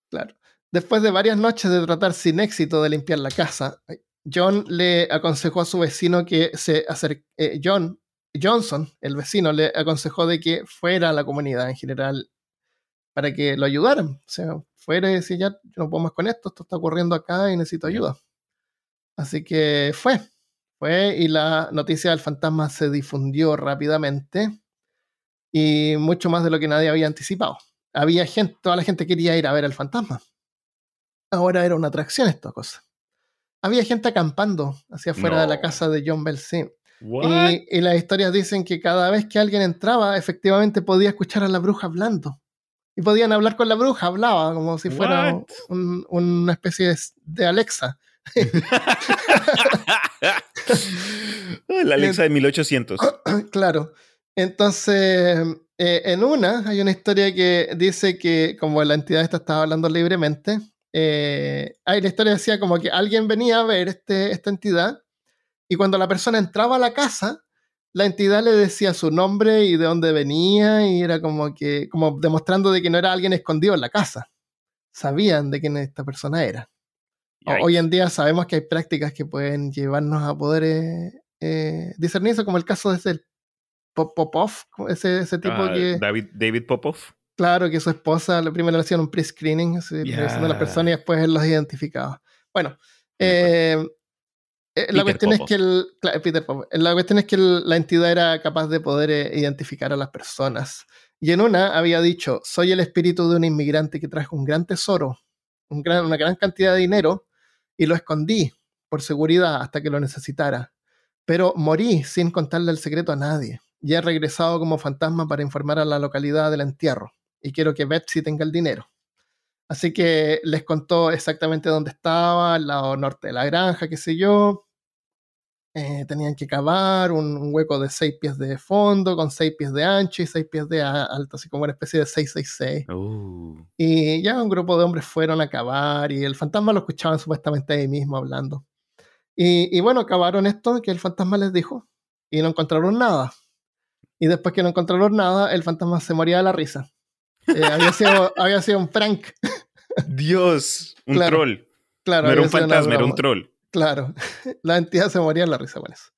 Claro. Después de varias noches de tratar sin éxito de limpiar la casa, John le aconsejó a su vecino que se acerque. John Johnson, el vecino, le aconsejó de que fuera a la comunidad en general para que lo ayudaran. O sea, fuera y decir, ya yo no puedo más con esto, esto está ocurriendo acá y necesito ayuda. Así que fue. Fue y la noticia del fantasma se difundió rápidamente y mucho más de lo que nadie había anticipado. Había gente, toda la gente quería ir a ver al fantasma. Ahora era una atracción esta cosa. Había gente acampando hacia afuera de la casa de John Bell, sí. Y, y las historias dicen que cada vez que alguien entraba, efectivamente podía escuchar a la bruja hablando. Y podían hablar con la bruja, hablaba como si fuera un- una especie de, de Alexa. la Alexa de 1800. claro. Entonces, eh, en una hay una historia que dice que como la entidad esta estaba hablando libremente, eh, hay la historia decía como que alguien venía a ver este, esta entidad y cuando la persona entraba a la casa, la entidad le decía su nombre y de dónde venía y era como que como demostrando de que no era alguien escondido en la casa. Sabían de quién esta persona era. O-. Hoy en día sabemos que hay prácticas que pueden llevarnos a poder eh, eh, discernir eso, como el caso de ese Pop- Popov, ese, ese tipo Ah, que, David, David Popov. Claro, que su esposa primero le hacían un pre-screening, revisando a las Ya. personas y después él los identificaba. Bueno, eh, Eh, la, cuestión es que el, Peter la cuestión es que la entidad era capaz de poder eh, identificar a las personas. Y en una había dicho, soy el espíritu de un inmigrante que trajo un gran tesoro, un gran, una gran cantidad de dinero, y lo escondí por seguridad hasta que lo necesitara. Pero morí sin contarle el secreto a nadie. Y he regresado como fantasma para informar a la localidad del entierro. Y quiero que Betsy tenga el dinero. Así que les contó exactamente dónde estaba, al lado norte de la granja, qué sé yo. Eh, tenían que cavar un, hueco de seis pies de fondo, con seis pies de ancho y seis pies de alto, así como una especie de 666. Uh. Y ya un grupo de hombres fueron a cavar y el fantasma lo escuchaban supuestamente ahí mismo hablando. Y, y bueno, acabaron esto que el fantasma les dijo y no encontraron nada. Y después que no encontraron nada, el fantasma se moría de la risa. Eh, había, sido, había sido un prank. Dios, un troll. Claro, no era un fantasma, era un troll. Claro, la entidad se moría en la risa con eso.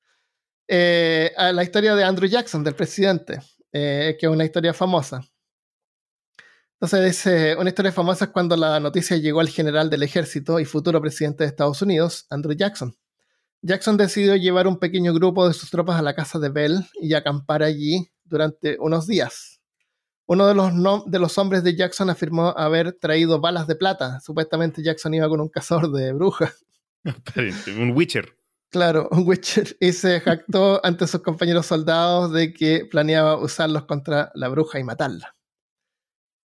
Eh, la historia de Andrew Jackson, del presidente, eh, que es una historia famosa. Entonces, una historia famosa es cuando la noticia llegó al general del ejército y futuro presidente de Estados Unidos, Andrew Jackson. Jackson decidió llevar un pequeño grupo de sus tropas a la casa de Bell y acampar allí durante unos días. Uno de los, de los hombres de Jackson afirmó haber traído balas de plata. Supuestamente Jackson iba con un cazador de brujas. un Witcher. Claro, un Witcher. Y se jactó ante sus compañeros soldados de que planeaba usarlos contra la bruja y matarla.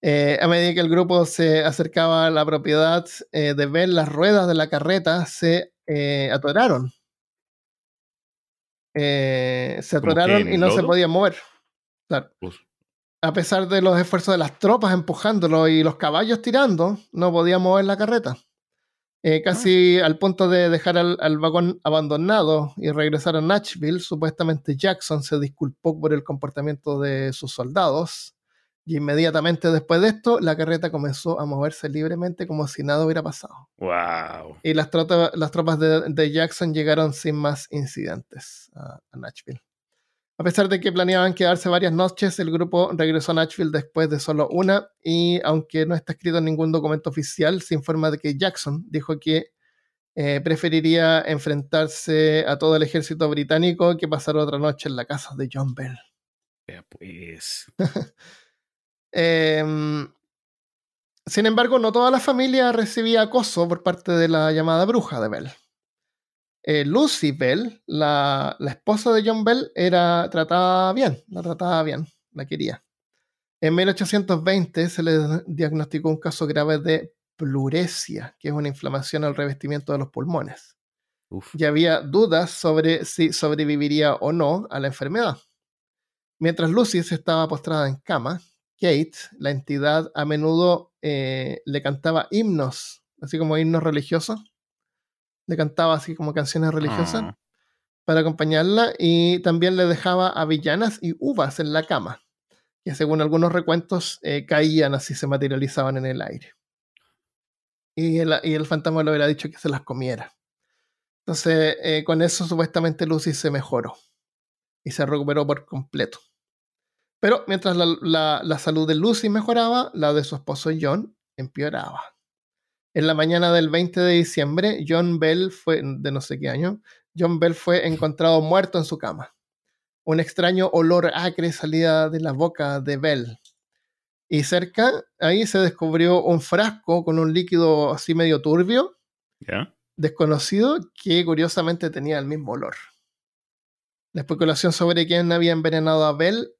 Eh, a medida que el grupo se acercaba a la propiedad eh, de ver las ruedas de la carreta se eh, atoraron. se atoraron y no se podían mover. Claro a pesar de los esfuerzos de las tropas empujándolo y los caballos tirando, no podía mover la carreta. Eh, casi ah. al punto de dejar al, vagón abandonado y regresar a Nashville, supuestamente Jackson se disculpó por el comportamiento de sus soldados y inmediatamente después de esto la carreta comenzó a moverse libremente como si nada hubiera pasado. Wow. Y las, las tropas de, Jackson llegaron sin más incidentes a Nashville. A pesar de que planeaban quedarse varias noches, el grupo regresó a Nashville después de solo una y aunque no está escrito en ningún documento oficial, se informa de que Jackson dijo que eh, preferiría enfrentarse a todo el ejército británico que pasar otra noche en la casa de John Bell. pues. Em, sin embargo, no toda la familia recibía acoso por parte de la llamada bruja de Bell. Eh, Lucy Bell, la, esposa de John Bell, era tratada bien, la trataba bien, la quería. En 1820 se le diagnosticó un caso grave de pluresia, que es una inflamación al revestimiento de los pulmones. Y había dudas sobre si sobreviviría o no a la enfermedad. Mientras Lucy se estaba postrada en cama, Kate, la entidad, a menudo eh, le cantaba himnos, así como himnos religiosos, le cantaba así como canciones religiosas ah. para acompañarla y también le dejaba avellanas y uvas en la cama, que según algunos recuentos eh, caían así, se materializaban en el aire. Y el, y el, fantasma le hubiera dicho que se las comiera. Entonces, eh, con eso supuestamente Lucy se mejoró y se recuperó por completo. Pero mientras la, la salud de Lucy mejoraba, la de su esposo John empeoraba. En la mañana del 20 de diciembre, John Bell fue, de no sé qué año, John Bell fue encontrado muerto en su cama. Un extraño olor acre salía de la boca de Bell. Y cerca, ahí se descubrió un frasco con un líquido así medio turbio, desconocido, que curiosamente tenía el mismo olor. La especulación sobre quién había envenenado a Bell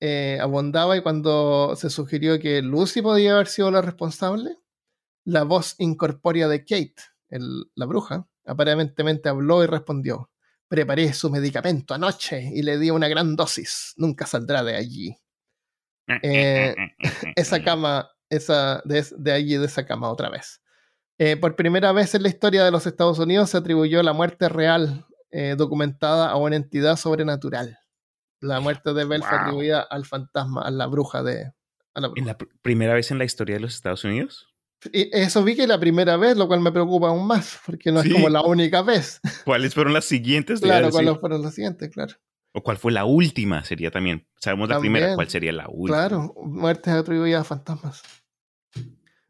eh, abundaba y cuando se sugirió que Lucy podía haber sido la responsable, la voz incorpórea de Kate, la bruja, aparentemente habló y respondió: Preparé su medicamento anoche y le di una gran dosis. Nunca saldrá de allí. Eh, esa cama, esa, de, allí, de esa cama otra vez. Eh, por primera vez en la historia de los Estados Unidos se atribuyó la muerte real eh, documentada a una entidad sobrenatural. La muerte de Bell fue atribuida al fantasma, a la bruja de. ¿En la primera vez en la historia de los Estados Unidos? Eso vi que la primera vez, lo cual me preocupa aún más, porque no es como la única vez. ¿Cuáles fueron las siguientes? Claro, ¿cuáles fueron las siguientes? Claro. ¿O cuál fue la última? Sería también. Sabemos la primera, ¿cuál sería la última? Claro, muertes atribuidas a fantasmas.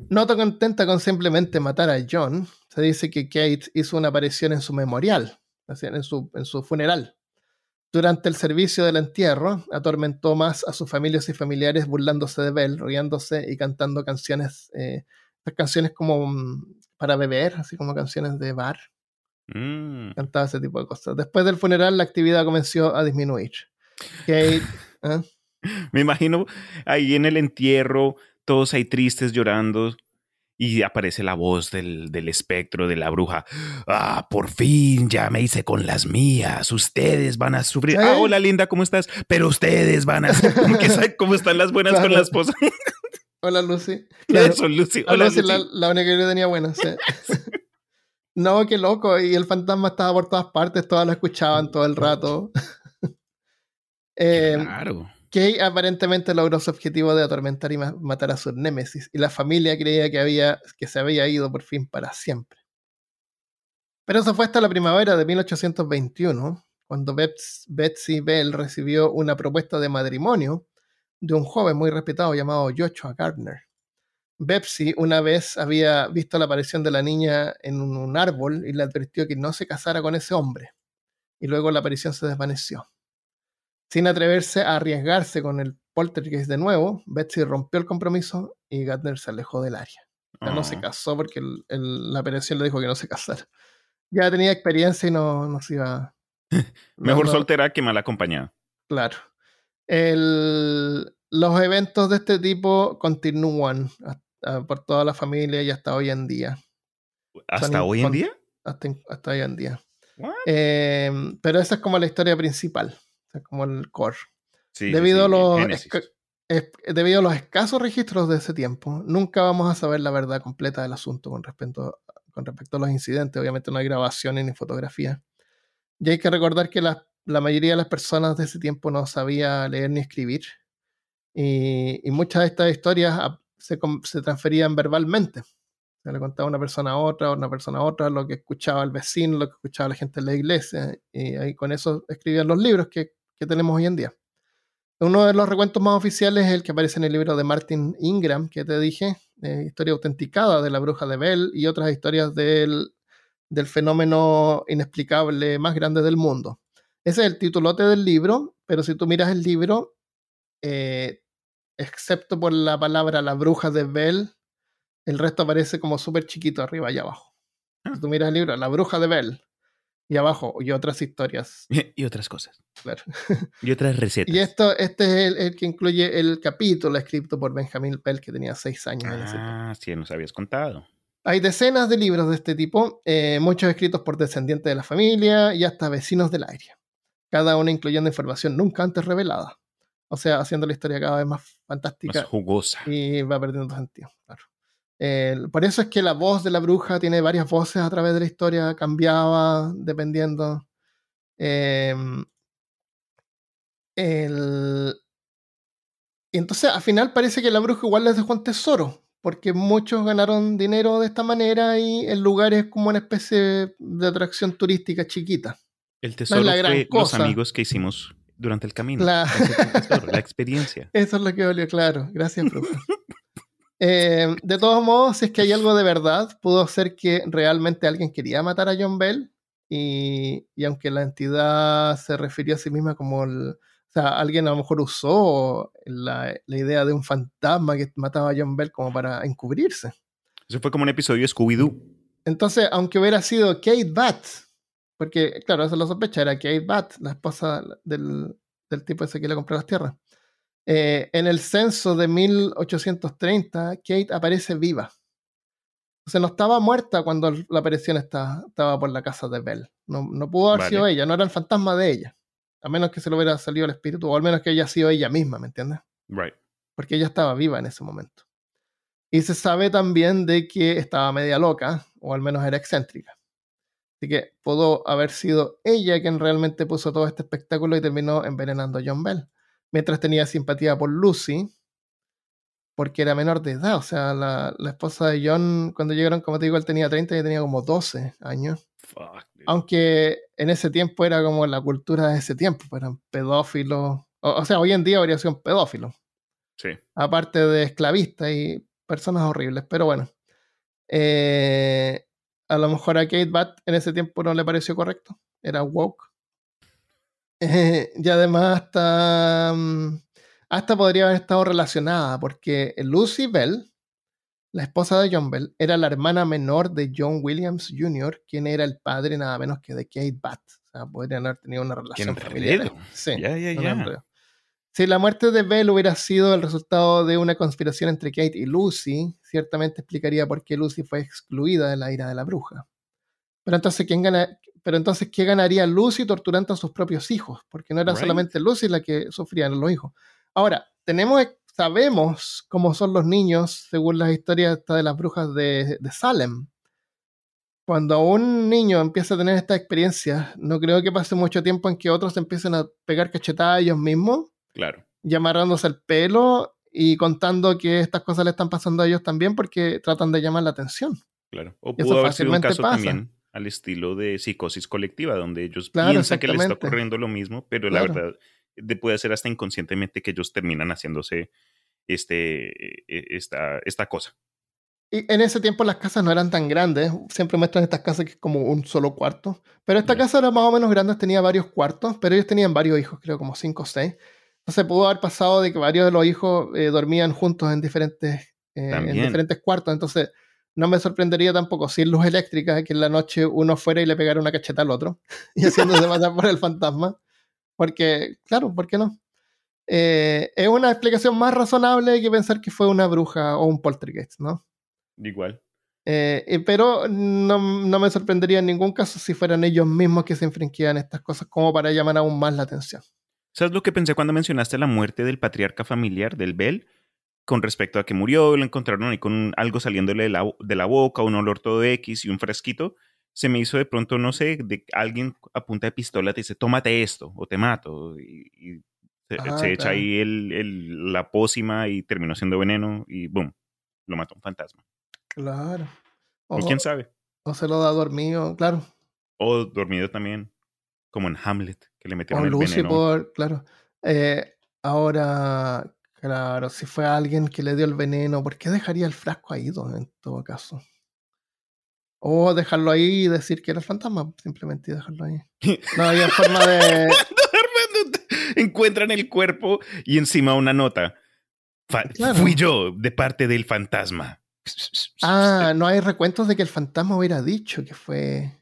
No tan contenta con simplemente matar a John, se dice que Kate hizo una aparición en su memorial, en su, en su funeral. Durante el servicio del entierro, atormentó más a sus familias y familiares burlándose de Bell, riéndose y cantando canciones, eh, canciones como mm, para beber, así como canciones de bar. Mm. Cantaba ese tipo de cosas. Después del funeral, la actividad comenzó a disminuir. Kate, ¿eh? Me imagino ahí en el entierro, todos ahí tristes, llorando, y aparece la voz del, del, espectro de la bruja. Ah, por fin ya me hice con las mías. Ustedes van a sufrir. Ah, hola Linda, ¿cómo estás? Pero ustedes van a cómo están las buenas con la esposa. hola Lucy. Eso, Lucy. Hola, Lucy. La, la, única que yo tenía buena. Sí. no, qué loco. Y el fantasma estaba por todas partes, todas lo escuchaban todo el rato. eh, claro. Kay aparentemente logró su objetivo de atormentar y ma matar a su némesis, y la familia creía que, había, que se había ido por fin para siempre. Pero eso fue hasta la primavera de 1821, cuando Betsy Bell recibió una propuesta de matrimonio de un joven muy respetado llamado Joshua Gardner. Betsy una vez había visto la aparición de la niña en un árbol y le advirtió que no se casara con ese hombre, y luego la aparición se desvaneció. Sin atreverse a arriesgarse con el poltergeist de nuevo, Betsy rompió el compromiso y Gardner se alejó del área. Ya no se Oh. casó porque el- el- la operación le dijo que no se casara. Ya tenía experiencia y no, no se iba. Mejor no- soltera que mal acompañada. Claro. El- los eventos de este tipo continúan hasta- por toda la familia y hasta hoy en día. ¿Hasta Son hoy en día? Hasta, hasta hoy en día. What? Eh, pero esa es como la historia principal. sea, como el core. Sí, debido, sí, a los Génesis. esca- es- debido a los escasos registros de ese tiempo, nunca vamos a saber la verdad completa del asunto con respecto, con respecto a los incidentes. Obviamente no hay grabaciones ni fotografías. Y hay que recordar que la, la mayoría de las personas de ese tiempo no sabía leer ni escribir. Y, muchas de estas historias se, transferían verbalmente. Se le contaba una persona a otra, una persona a otra, lo que escuchaba el vecino, lo que escuchaba la gente en la iglesia. Y ahí con eso escribían los libros que, tenemos hoy en día. Uno de los recuentos más oficiales es el que aparece en el libro de Martin Ingram, que te dije, eh, historia autenticada de la bruja de Bell y otras historias del fenómeno inexplicable más grande del mundo. Ese es el titulote del libro, pero si tú miras el libro, eh, excepto por la palabra la bruja de Bell, el resto aparece como súper chiquito arriba y abajo. Si tú miras el libro, la bruja de Bell, y abajo, y otras historias, Y otras cosas. claro. Y otras recetas. Y esto, este es el, el que incluye el capítulo escrito por Benjamin Pell, que tenía seis años. Ah, sí, nos habías contado. Hay decenas de libros de este tipo, eh, muchos escritos por descendientes de la familia y hasta vecinos del área. Cada uno incluyendo información nunca antes revelada. O sea, haciendo la historia cada vez más fantástica Más jugosa. y va perdiendo sentido. Claro. Eh, por eso es que la voz de la bruja tiene varias voces a través de la historia, cambiaba dependiendo. Eh, el- y entonces al final parece que la bruja igual les dejó un tesoro, porque muchos ganaron dinero de esta manera y el lugar es como una especie de atracción turística chiquita. El tesoro la gran fue los amigos que hicimos durante el camino. La- Ese fue el tesoro, la experiencia. Eso es lo que valió, claro. Gracias, bruja. Eh, de todos modos, si es que hay algo de verdad, pudo ser que realmente alguien quería matar a John Bell y, y aunque la entidad se refirió a sí misma como el, o sea, alguien a lo mejor usó la, la idea de un fantasma que mataba a John Bell como para encubrirse. Eso fue como un episodio de Scooby-Doo. Entonces, aunque hubiera sido Kate Bat, porque claro, eso lo sospecha, era Kate Bat, la esposa del, del tipo ese que le compró las tierras. Eh, en el censo de 1830, Kate aparece viva. O sea, no estaba muerta cuando la aparición está- estaba por la casa de Bell. No, no pudo haber Vale. sido ella, no era el fantasma de ella. A menos que se le hubiera salido el espíritu, o al menos que haya sido ella misma, ¿me entiendes? Right. porque ella estaba viva en ese momento. Y se sabe también de que estaba media loca, o al menos era excéntrica. Así que pudo haber sido ella quien realmente puso todo este espectáculo y terminó envenenando a John Bell. Mientras tenía simpatía por Lucy, porque era menor de edad. O sea, la, la esposa de John, cuando llegaron, como te digo, él tenía 30 y tenía como 12 años. Fuck. Aunque en ese tiempo era como la cultura de ese tiempo, pues eran pedófilos. O, o sea, hoy en día habría sido un pedófilo Sí. aparte de esclavistas y personas horribles. Pero bueno, eh, a lo mejor a Kate Bat en ese tiempo no le pareció correcto. era woke. Eh, y además hasta, mm, hasta podría haber estado relacionada, porque Lucy Bell, la esposa de John Bell, era la hermana menor de John Williams Jr., quien era el padre nada menos que de Kate Batt. O sea, podrían haber tenido una relación familiar. Sí. Si la muerte de Bell hubiera sido el resultado de una conspiración entre Kate y Lucy, ciertamente explicaría por qué Lucy fue excluida de la ira de la bruja. Pero entonces, ¿quién gana? Pero entonces, ¿qué ganaría Lucy torturando a sus propios hijos? Porque no era Right. solamente Lucy la que sufrían los hijos. Ahora, tenemos, sabemos cómo son los niños, según las historias de las brujas de, de Salem. Cuando un niño empieza a tener esta experiencia, no creo que pase mucho tiempo en que otros empiecen a pegar cachetadas a ellos mismos Claro. y amarrándose el pelo y contando que estas cosas le están pasando a ellos también porque tratan de llamar la atención. Claro. O pudo haber sido un caso pasa. también al estilo de psicosis colectiva, donde ellos Claro, piensan que les está ocurriendo lo mismo, pero la verdad de- puede ser hasta inconscientemente que ellos terminan haciéndose este, e- esta, esta cosa. Y en ese tiempo las casas no eran tan grandes, siempre muestran estas casas que es como un solo cuarto, pero esta casa era más o menos grande, tenía varios cuartos, pero ellos tenían varios hijos, creo como cinco o seis. Entonces pudo haber pasado de que varios de los hijos eh, dormían juntos en diferentes, eh, en diferentes cuartos, entonces no me sorprendería tampoco sin luz eléctrica que en la noche uno fuera y le pegara una cacheta al otro y haciéndose matar por el fantasma, porque, claro, ¿por qué no? Eh, es una explicación más razonable que pensar que fue una bruja o un poltergeist, ¿no? Igual. Eh, eh, pero no, no me sorprendería en ningún caso si fueran ellos mismos que se infringían estas cosas como para llamar aún más la atención. ¿Sabes lo que pensé cuando mencionaste la muerte del patriarca familiar, del Bell? Con respecto a que murió, lo encontraron ahí con algo saliéndole de la, de la boca, un olor todo X y un fresquito. Se me hizo de pronto, no sé, de alguien a punta de pistola te dice, tómate esto o te mato. Y, y se, Ah, se echa ahí el, el- la pócima y terminó siendo veneno y boom, lo mató un fantasma. Claro. O, O, quién sabe. o se lo da dormido, claro. O dormido también, como en Hamlet, que le O metieron el Lucy veneno. por, claro. Eh, ahora, claro, si fue alguien que le dio el veneno, ¿por qué dejaría el frasco ahí en todo caso? O dejarlo ahí y decir que era el fantasma, simplemente dejarlo ahí. No había forma de... Encuentran el cuerpo y encima una nota. Claro. Fui yo de parte del fantasma. Ah, no hay recuentos de que el fantasma hubiera dicho que fue.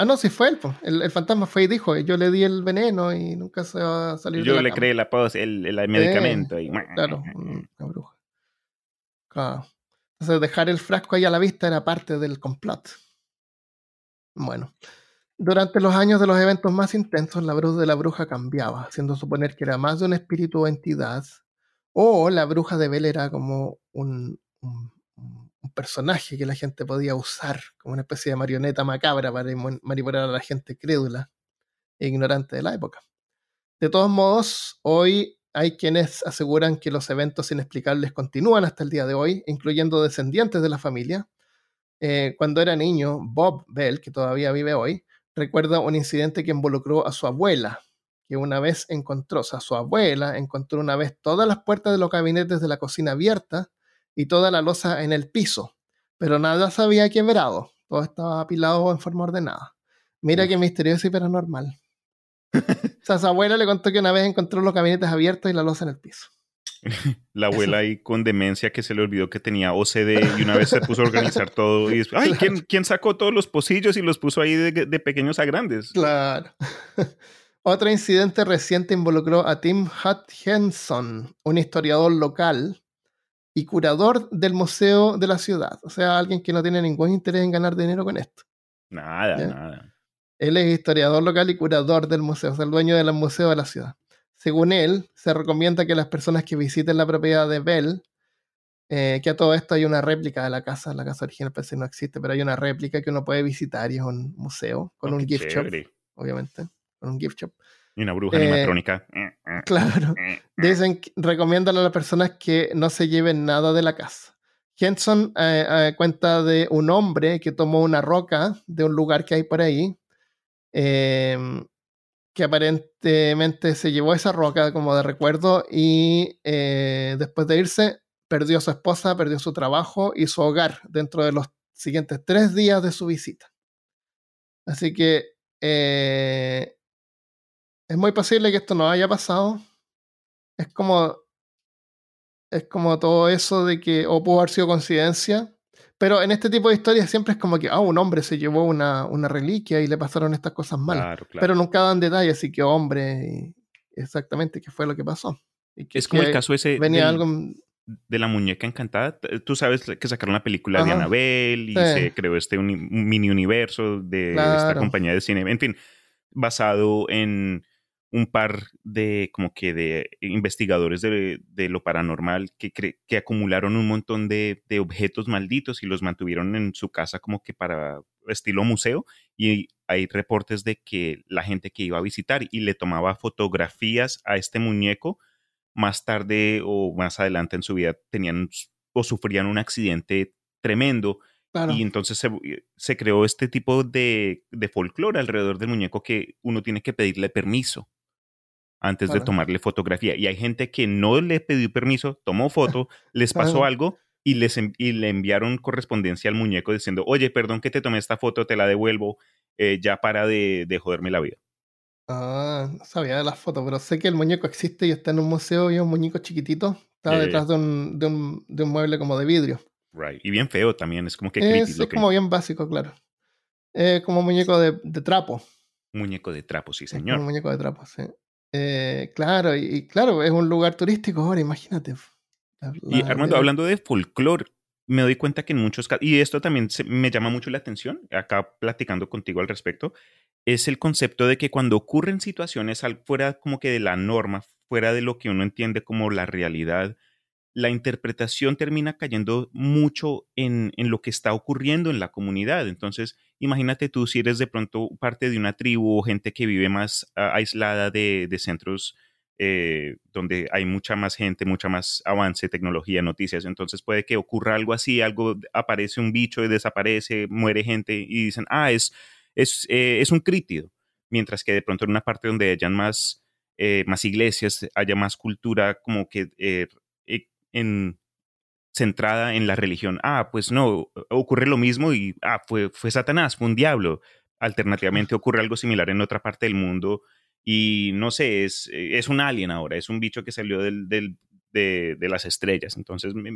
Ah, no, sí fue él. po. El, el fantasma fue y dijo: Yo le di el veneno y nunca se va a salir de yo la le cama". creé la pos, el, el medicamento. y- Claro, una bruja. Claro. Entonces, dejar el frasco ahí a la vista era parte del complot. Bueno. Durante los años de los eventos más intensos, la voz de la bruja cambiaba, haciendo suponer que era más de un espíritu o entidad, o la bruja de Bell era como un, un- un personaje que la gente podía usar como una especie de marioneta macabra para manipular a la gente crédula e ignorante de la época. De todos modos, hoy hay quienes aseguran que los eventos inexplicables continúan hasta el día de hoy, incluyendo descendientes de la familia. Eh, cuando era niño, Bob Bell, que todavía vive hoy, recuerda un incidente que involucró a su abuela, que una vez encontró, o sea, su abuela encontró una vez todas las puertas de los gabinetes de la cocina abiertas y toda la losa en el piso, pero nada se había quebrado, todo estaba apilado en forma ordenada. Mira qué misterioso y paranormal. o sea, su abuela le contó que una vez encontró los gabinetes abiertos y la losa en el piso. La abuela ahí con demencia que se le olvidó que tenía OCD y una vez se puso a organizar todo y ay, ¿quién, quién sacó todos los pocillos y los puso ahí de, de pequeños a grandes? Claro. Otro incidente reciente involucró a Tim Hutchinson, un historiador local y curador del museo de la ciudad. O sea, alguien que no tiene ningún interés en ganar dinero con esto. Nada, Ya. nada. Él es historiador local y curador del museo, o sea, el dueño del museo de la ciudad. Según él, se recomienda que las personas que visiten la propiedad de Bell, eh, que a todo esto hay una réplica de la casa, la casa original parece que no existe, pero hay una réplica que uno puede visitar y es un museo con Oh, un gift shop, obviamente, con un gift shop. Y una bruja Eh, animatrónica. Claro. Dicen, recomiendan a las personas que no se lleven nada de la casa. Henson eh, eh, cuenta de un hombre que tomó una roca de un lugar que hay por ahí, eh, que aparentemente se llevó esa roca como de recuerdo y eh, después de irse perdió a su esposa, perdió su trabajo y su hogar dentro de los siguientes tres días de su visita. Así que eh, es muy posible que esto no haya pasado. Es como. Es como todo eso de que. O pudo haber sido coincidencia. Pero en este tipo de historias siempre es como que, ah, un hombre se llevó una, una reliquia y le pasaron estas cosas malas. Claro, claro. Pero nunca dan detalles, así que hombre, exactamente qué fue lo que pasó. Y que, es como el que caso ese venía del- algo. de la muñeca encantada. Tú sabes que sacaron la película de. Annabelle y Sí. se creó este un mini universo de esta compañía de cine. En fin, basado en un par de como que de investigadores de, de lo paranormal que, que acumularon un montón de, de objetos malditos y los mantuvieron en su casa como que para estilo museo y hay reportes de que la gente que iba a visitar y le tomaba fotografías a este muñeco más tarde o más adelante en su vida tenían o sufrían un accidente tremendo Claro. y entonces se, se creó este tipo de, de folclore alrededor del muñeco que uno tiene que pedirle permiso antes de tomarle fotografía. Y hay gente que no le pidió permiso, tomó foto, les pasó algo y, les, y le enviaron correspondencia al muñeco diciendo, oye, perdón que te tomé esta foto, te la devuelvo, eh, ya para de, de joderme la vida. Ah, no sabía de las fotos, pero sé que el muñeco existe y está en un museo y es un muñeco chiquitito. Está detrás de un, de, un, de un mueble como de vidrio. Right. Y bien feo también, es como que Es, lo es que- como bien básico, claro. Es como muñeco de, de trapo. muñeco de trapo, sí, señor. un muñeco de trapo, sí. Eh, claro, y, y claro, es un lugar turístico ahora, imagínate. La- Y Armando, hablando de folclore, me doy cuenta que en muchos casos, y esto también se- me llama mucho la atención, acá platicando contigo al respecto, es el concepto de que cuando ocurren situaciones al- fuera como que de la norma, fuera de lo que uno entiende como la realidad, la interpretación termina cayendo mucho en, en lo que está ocurriendo en la comunidad. Entonces, imagínate tú si eres de pronto parte de una tribu o gente que vive más aislada de, de centros eh, donde hay mucha más gente, mucha más avance, tecnología, noticias. Entonces puede que ocurra algo así, algo aparece un bicho y desaparece, muere gente y dicen, ah, es, es, eh, es un crítido. Mientras que de pronto en una parte donde hayan más, eh, más iglesias, haya más cultura como que en, centrada en la religión. Ah, pues no, ocurre lo mismo y ah, fue, fue Satanás, fue un diablo. Alternativamente ocurre algo similar en otra parte del mundo y no sé, es, es un alien ahora, es un bicho que salió del, del- de, de las estrellas. Entonces me,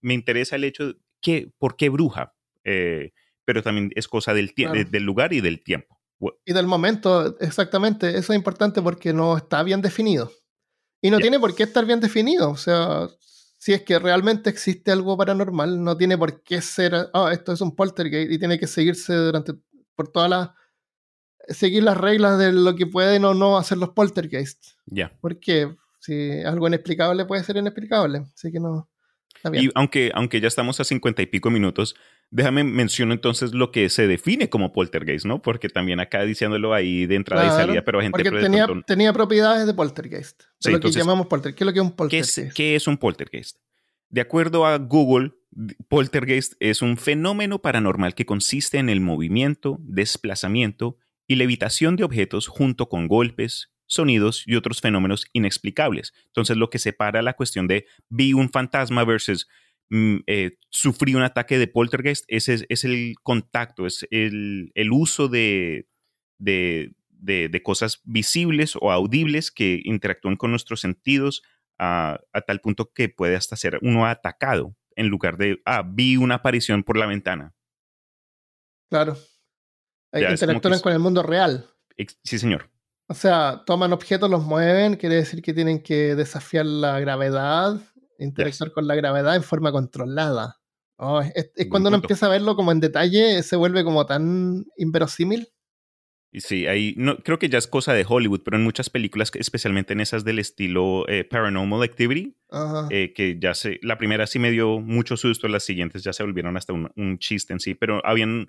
me interesa el hecho de que, ¿por qué bruja? Eh, pero también es cosa del, Claro. de- del lugar y del tiempo. Y del momento, exactamente, eso es importante porque no está bien definido. Y no Ya. tiene por qué estar bien definido. O sea, si es que realmente existe algo paranormal, no tiene por qué ser, ah, esto es un poltergeist y tiene que seguirse durante, por todas las, seguir las reglas de lo que pueden o no hacer los poltergeists. Ya. Porque si algo inexplicable puede ser inexplicable. Así que no, está bien. Y aunque, aunque ya estamos a cincuenta y pico minutos, déjame menciono entonces lo que se define como poltergeist, ¿no? Porque también acá diciéndolo ahí de entrada y salida, pero gente Porque tenía, tenía propiedades de poltergeist. De Sí, lo entonces, que llamamos poltergeist. ¿Qué es lo que es un ¿Qué poltergeist? es, qué es un poltergeist? De acuerdo a Google, poltergeist es un fenómeno paranormal que consiste en el movimiento, desplazamiento y levitación de objetos junto con golpes, sonidos y otros fenómenos inexplicables. Entonces, lo que separa la cuestión de vi un fantasma versus eh, sufrí un ataque de poltergeist es, es, es el contacto, es el, el uso de, de, de- de cosas visibles o audibles que interactúan con nuestros sentidos a, a tal punto que puede hasta ser uno atacado en lugar de, ah, vi una aparición por la ventana. Claro. Eh, Ya, interactúan con el mundo real. Sí, señor. O sea, toman objetos, los mueven, quiere decir que tienen que desafiar la gravedad, interactuar con la gravedad en forma controlada. Oh, es, cuando uno empieza a verlo como en detalle, se vuelve como tan inverosímil. Sí, ahí no, creo que ya es cosa de Hollywood, pero en muchas películas, especialmente en esas del estilo eh, Paranormal Activity, eh, que ya se, la primera sí me dio mucho susto, las siguientes ya se volvieron hasta un, un chiste en sí, pero habían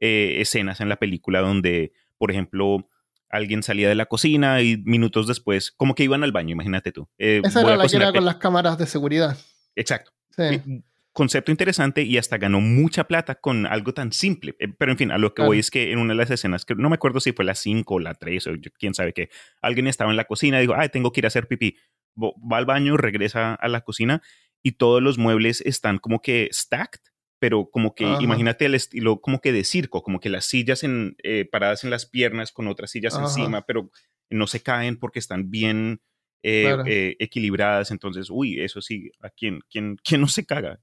eh, escenas en la película donde, por ejemplo, alguien salía de la cocina y minutos después, como que iban al baño, imagínate tú. eh, Esa era la que era con las cámaras de seguridad. Exacto. Sí. Eh, Concepto interesante y hasta ganó mucha plata con algo tan simple. Eh, Pero en fin, a lo que Claro. voy es que en una de las escenas, que no me acuerdo si fue la 5 o la 3 o yo- quién sabe qué, alguien estaba en la cocina y dijo, ay, tengo que ir a hacer pipí. Va al baño, regresa a la cocina y todos los muebles están como que stacked pero como que imagínate el estilo como que de circo, como que las sillas en, eh, paradas en las piernas con otras sillas encima, pero no se caen porque están bien eh, eh, equilibradas. Entonces, uy, eso sí, ¿a quién, quién, quién no se caga?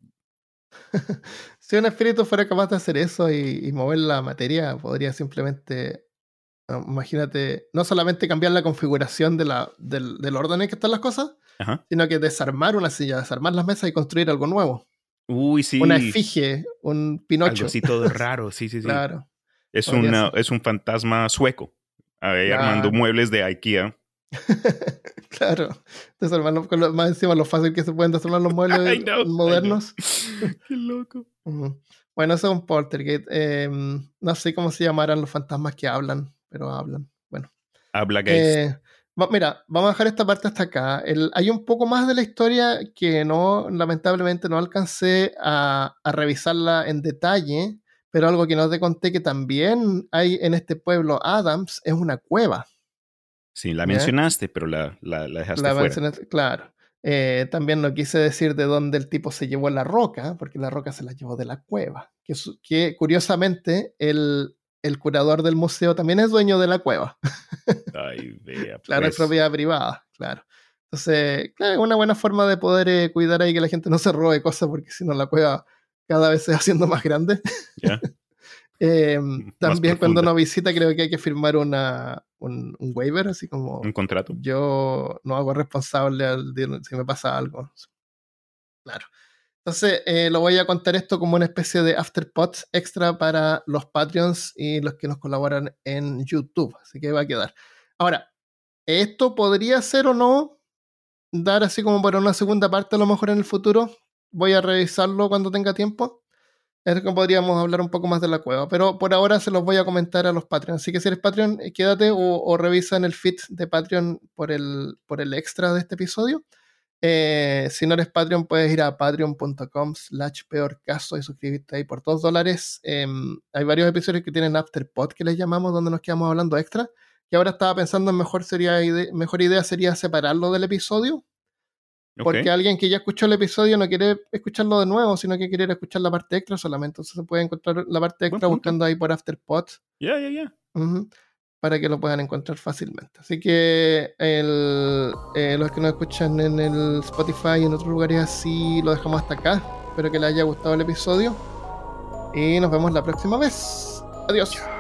si un espíritu fuera capaz de hacer eso y, mover la materia, podría simplemente, ah, imagínate, no solamente cambiar la configuración de la, del, del, orden en que están las cosas, sino que desarmar una silla, desarmar las mesas y construir algo nuevo. Uy, sí. Una efigie, un pinocho. Algo todo raro, sí, sí, sí. Claro. Es, una, es un fantasma sueco, ahí armando muebles de IKEA. claro. Desarmarlo, más encima lo fácil que se pueden desarmar los muebles modernos. Qué loco. Bueno, eso es un poltergeist. Em, no sé cómo se llamarán los fantasmas que hablan, pero hablan. Bueno. Habla gay. Eh, mira, vamos a dejar esta parte hasta acá. hay un poco más de la historia que no, lamentablemente, no alcancé a, a revisarla en detalle, pero algo que no te conté que también hay en este pueblo Adams es una cueva. Sí, la mencionaste, pero la, la, dejaste la fuera. Claro. Eh, también no quise decir de dónde el tipo se llevó la roca, porque la roca se la llevó de la cueva. Que, que curiosamente, el, el, curador del museo también es dueño de la cueva. Ay, vea, claro, es pues. propiedad privada, claro. Entonces, claro, es una buena forma de poder eh, cuidar ahí que la gente no se robe cosas, porque si no la cueva cada vez se va haciendo más grande. Eh, también cuando uno visita creo que hay que firmar una, un, waiver, así como... Un contrato. Yo no hago responsable si me pasa algo. Claro. Entonces, eh, lo voy a contar esto como una especie de afterpot extra para los Patreons y los que nos colaboran en YouTube. Así que va a quedar. Ahora, esto podría ser o no dar así como para una segunda parte a lo mejor en el futuro. Voy a revisarlo cuando tenga tiempo es que podríamos hablar un poco más de la cueva, pero por ahora se los voy a comentar a los Patreon. Así que si eres Patreon, eh, quédate o, revisa en el feed de Patreon por el, por el extra de este episodio. Eh, si no eres Patreon, puedes ir a patreon.com slash peor caso y suscribirte ahí por dos dólares. Em, hay varios episodios que tienen Afterpod que les llamamos, donde nos quedamos hablando extra. Y ahora estaba pensando en mejor, sería mejor idea sería separarlo del episodio porque alguien que ya escuchó el episodio no quiere escucharlo de nuevo, sino que quiere escuchar la parte extra solamente. Entonces se puede encontrar la parte extra buscando ahí por Afterpod. Ya, ya, ya. Para que lo puedan encontrar fácilmente. Así que eh, los que nos escuchan en el Spotify y en otros lugares así, lo dejamos hasta acá. Espero que les haya gustado el episodio. Y nos vemos la próxima vez. Adiós.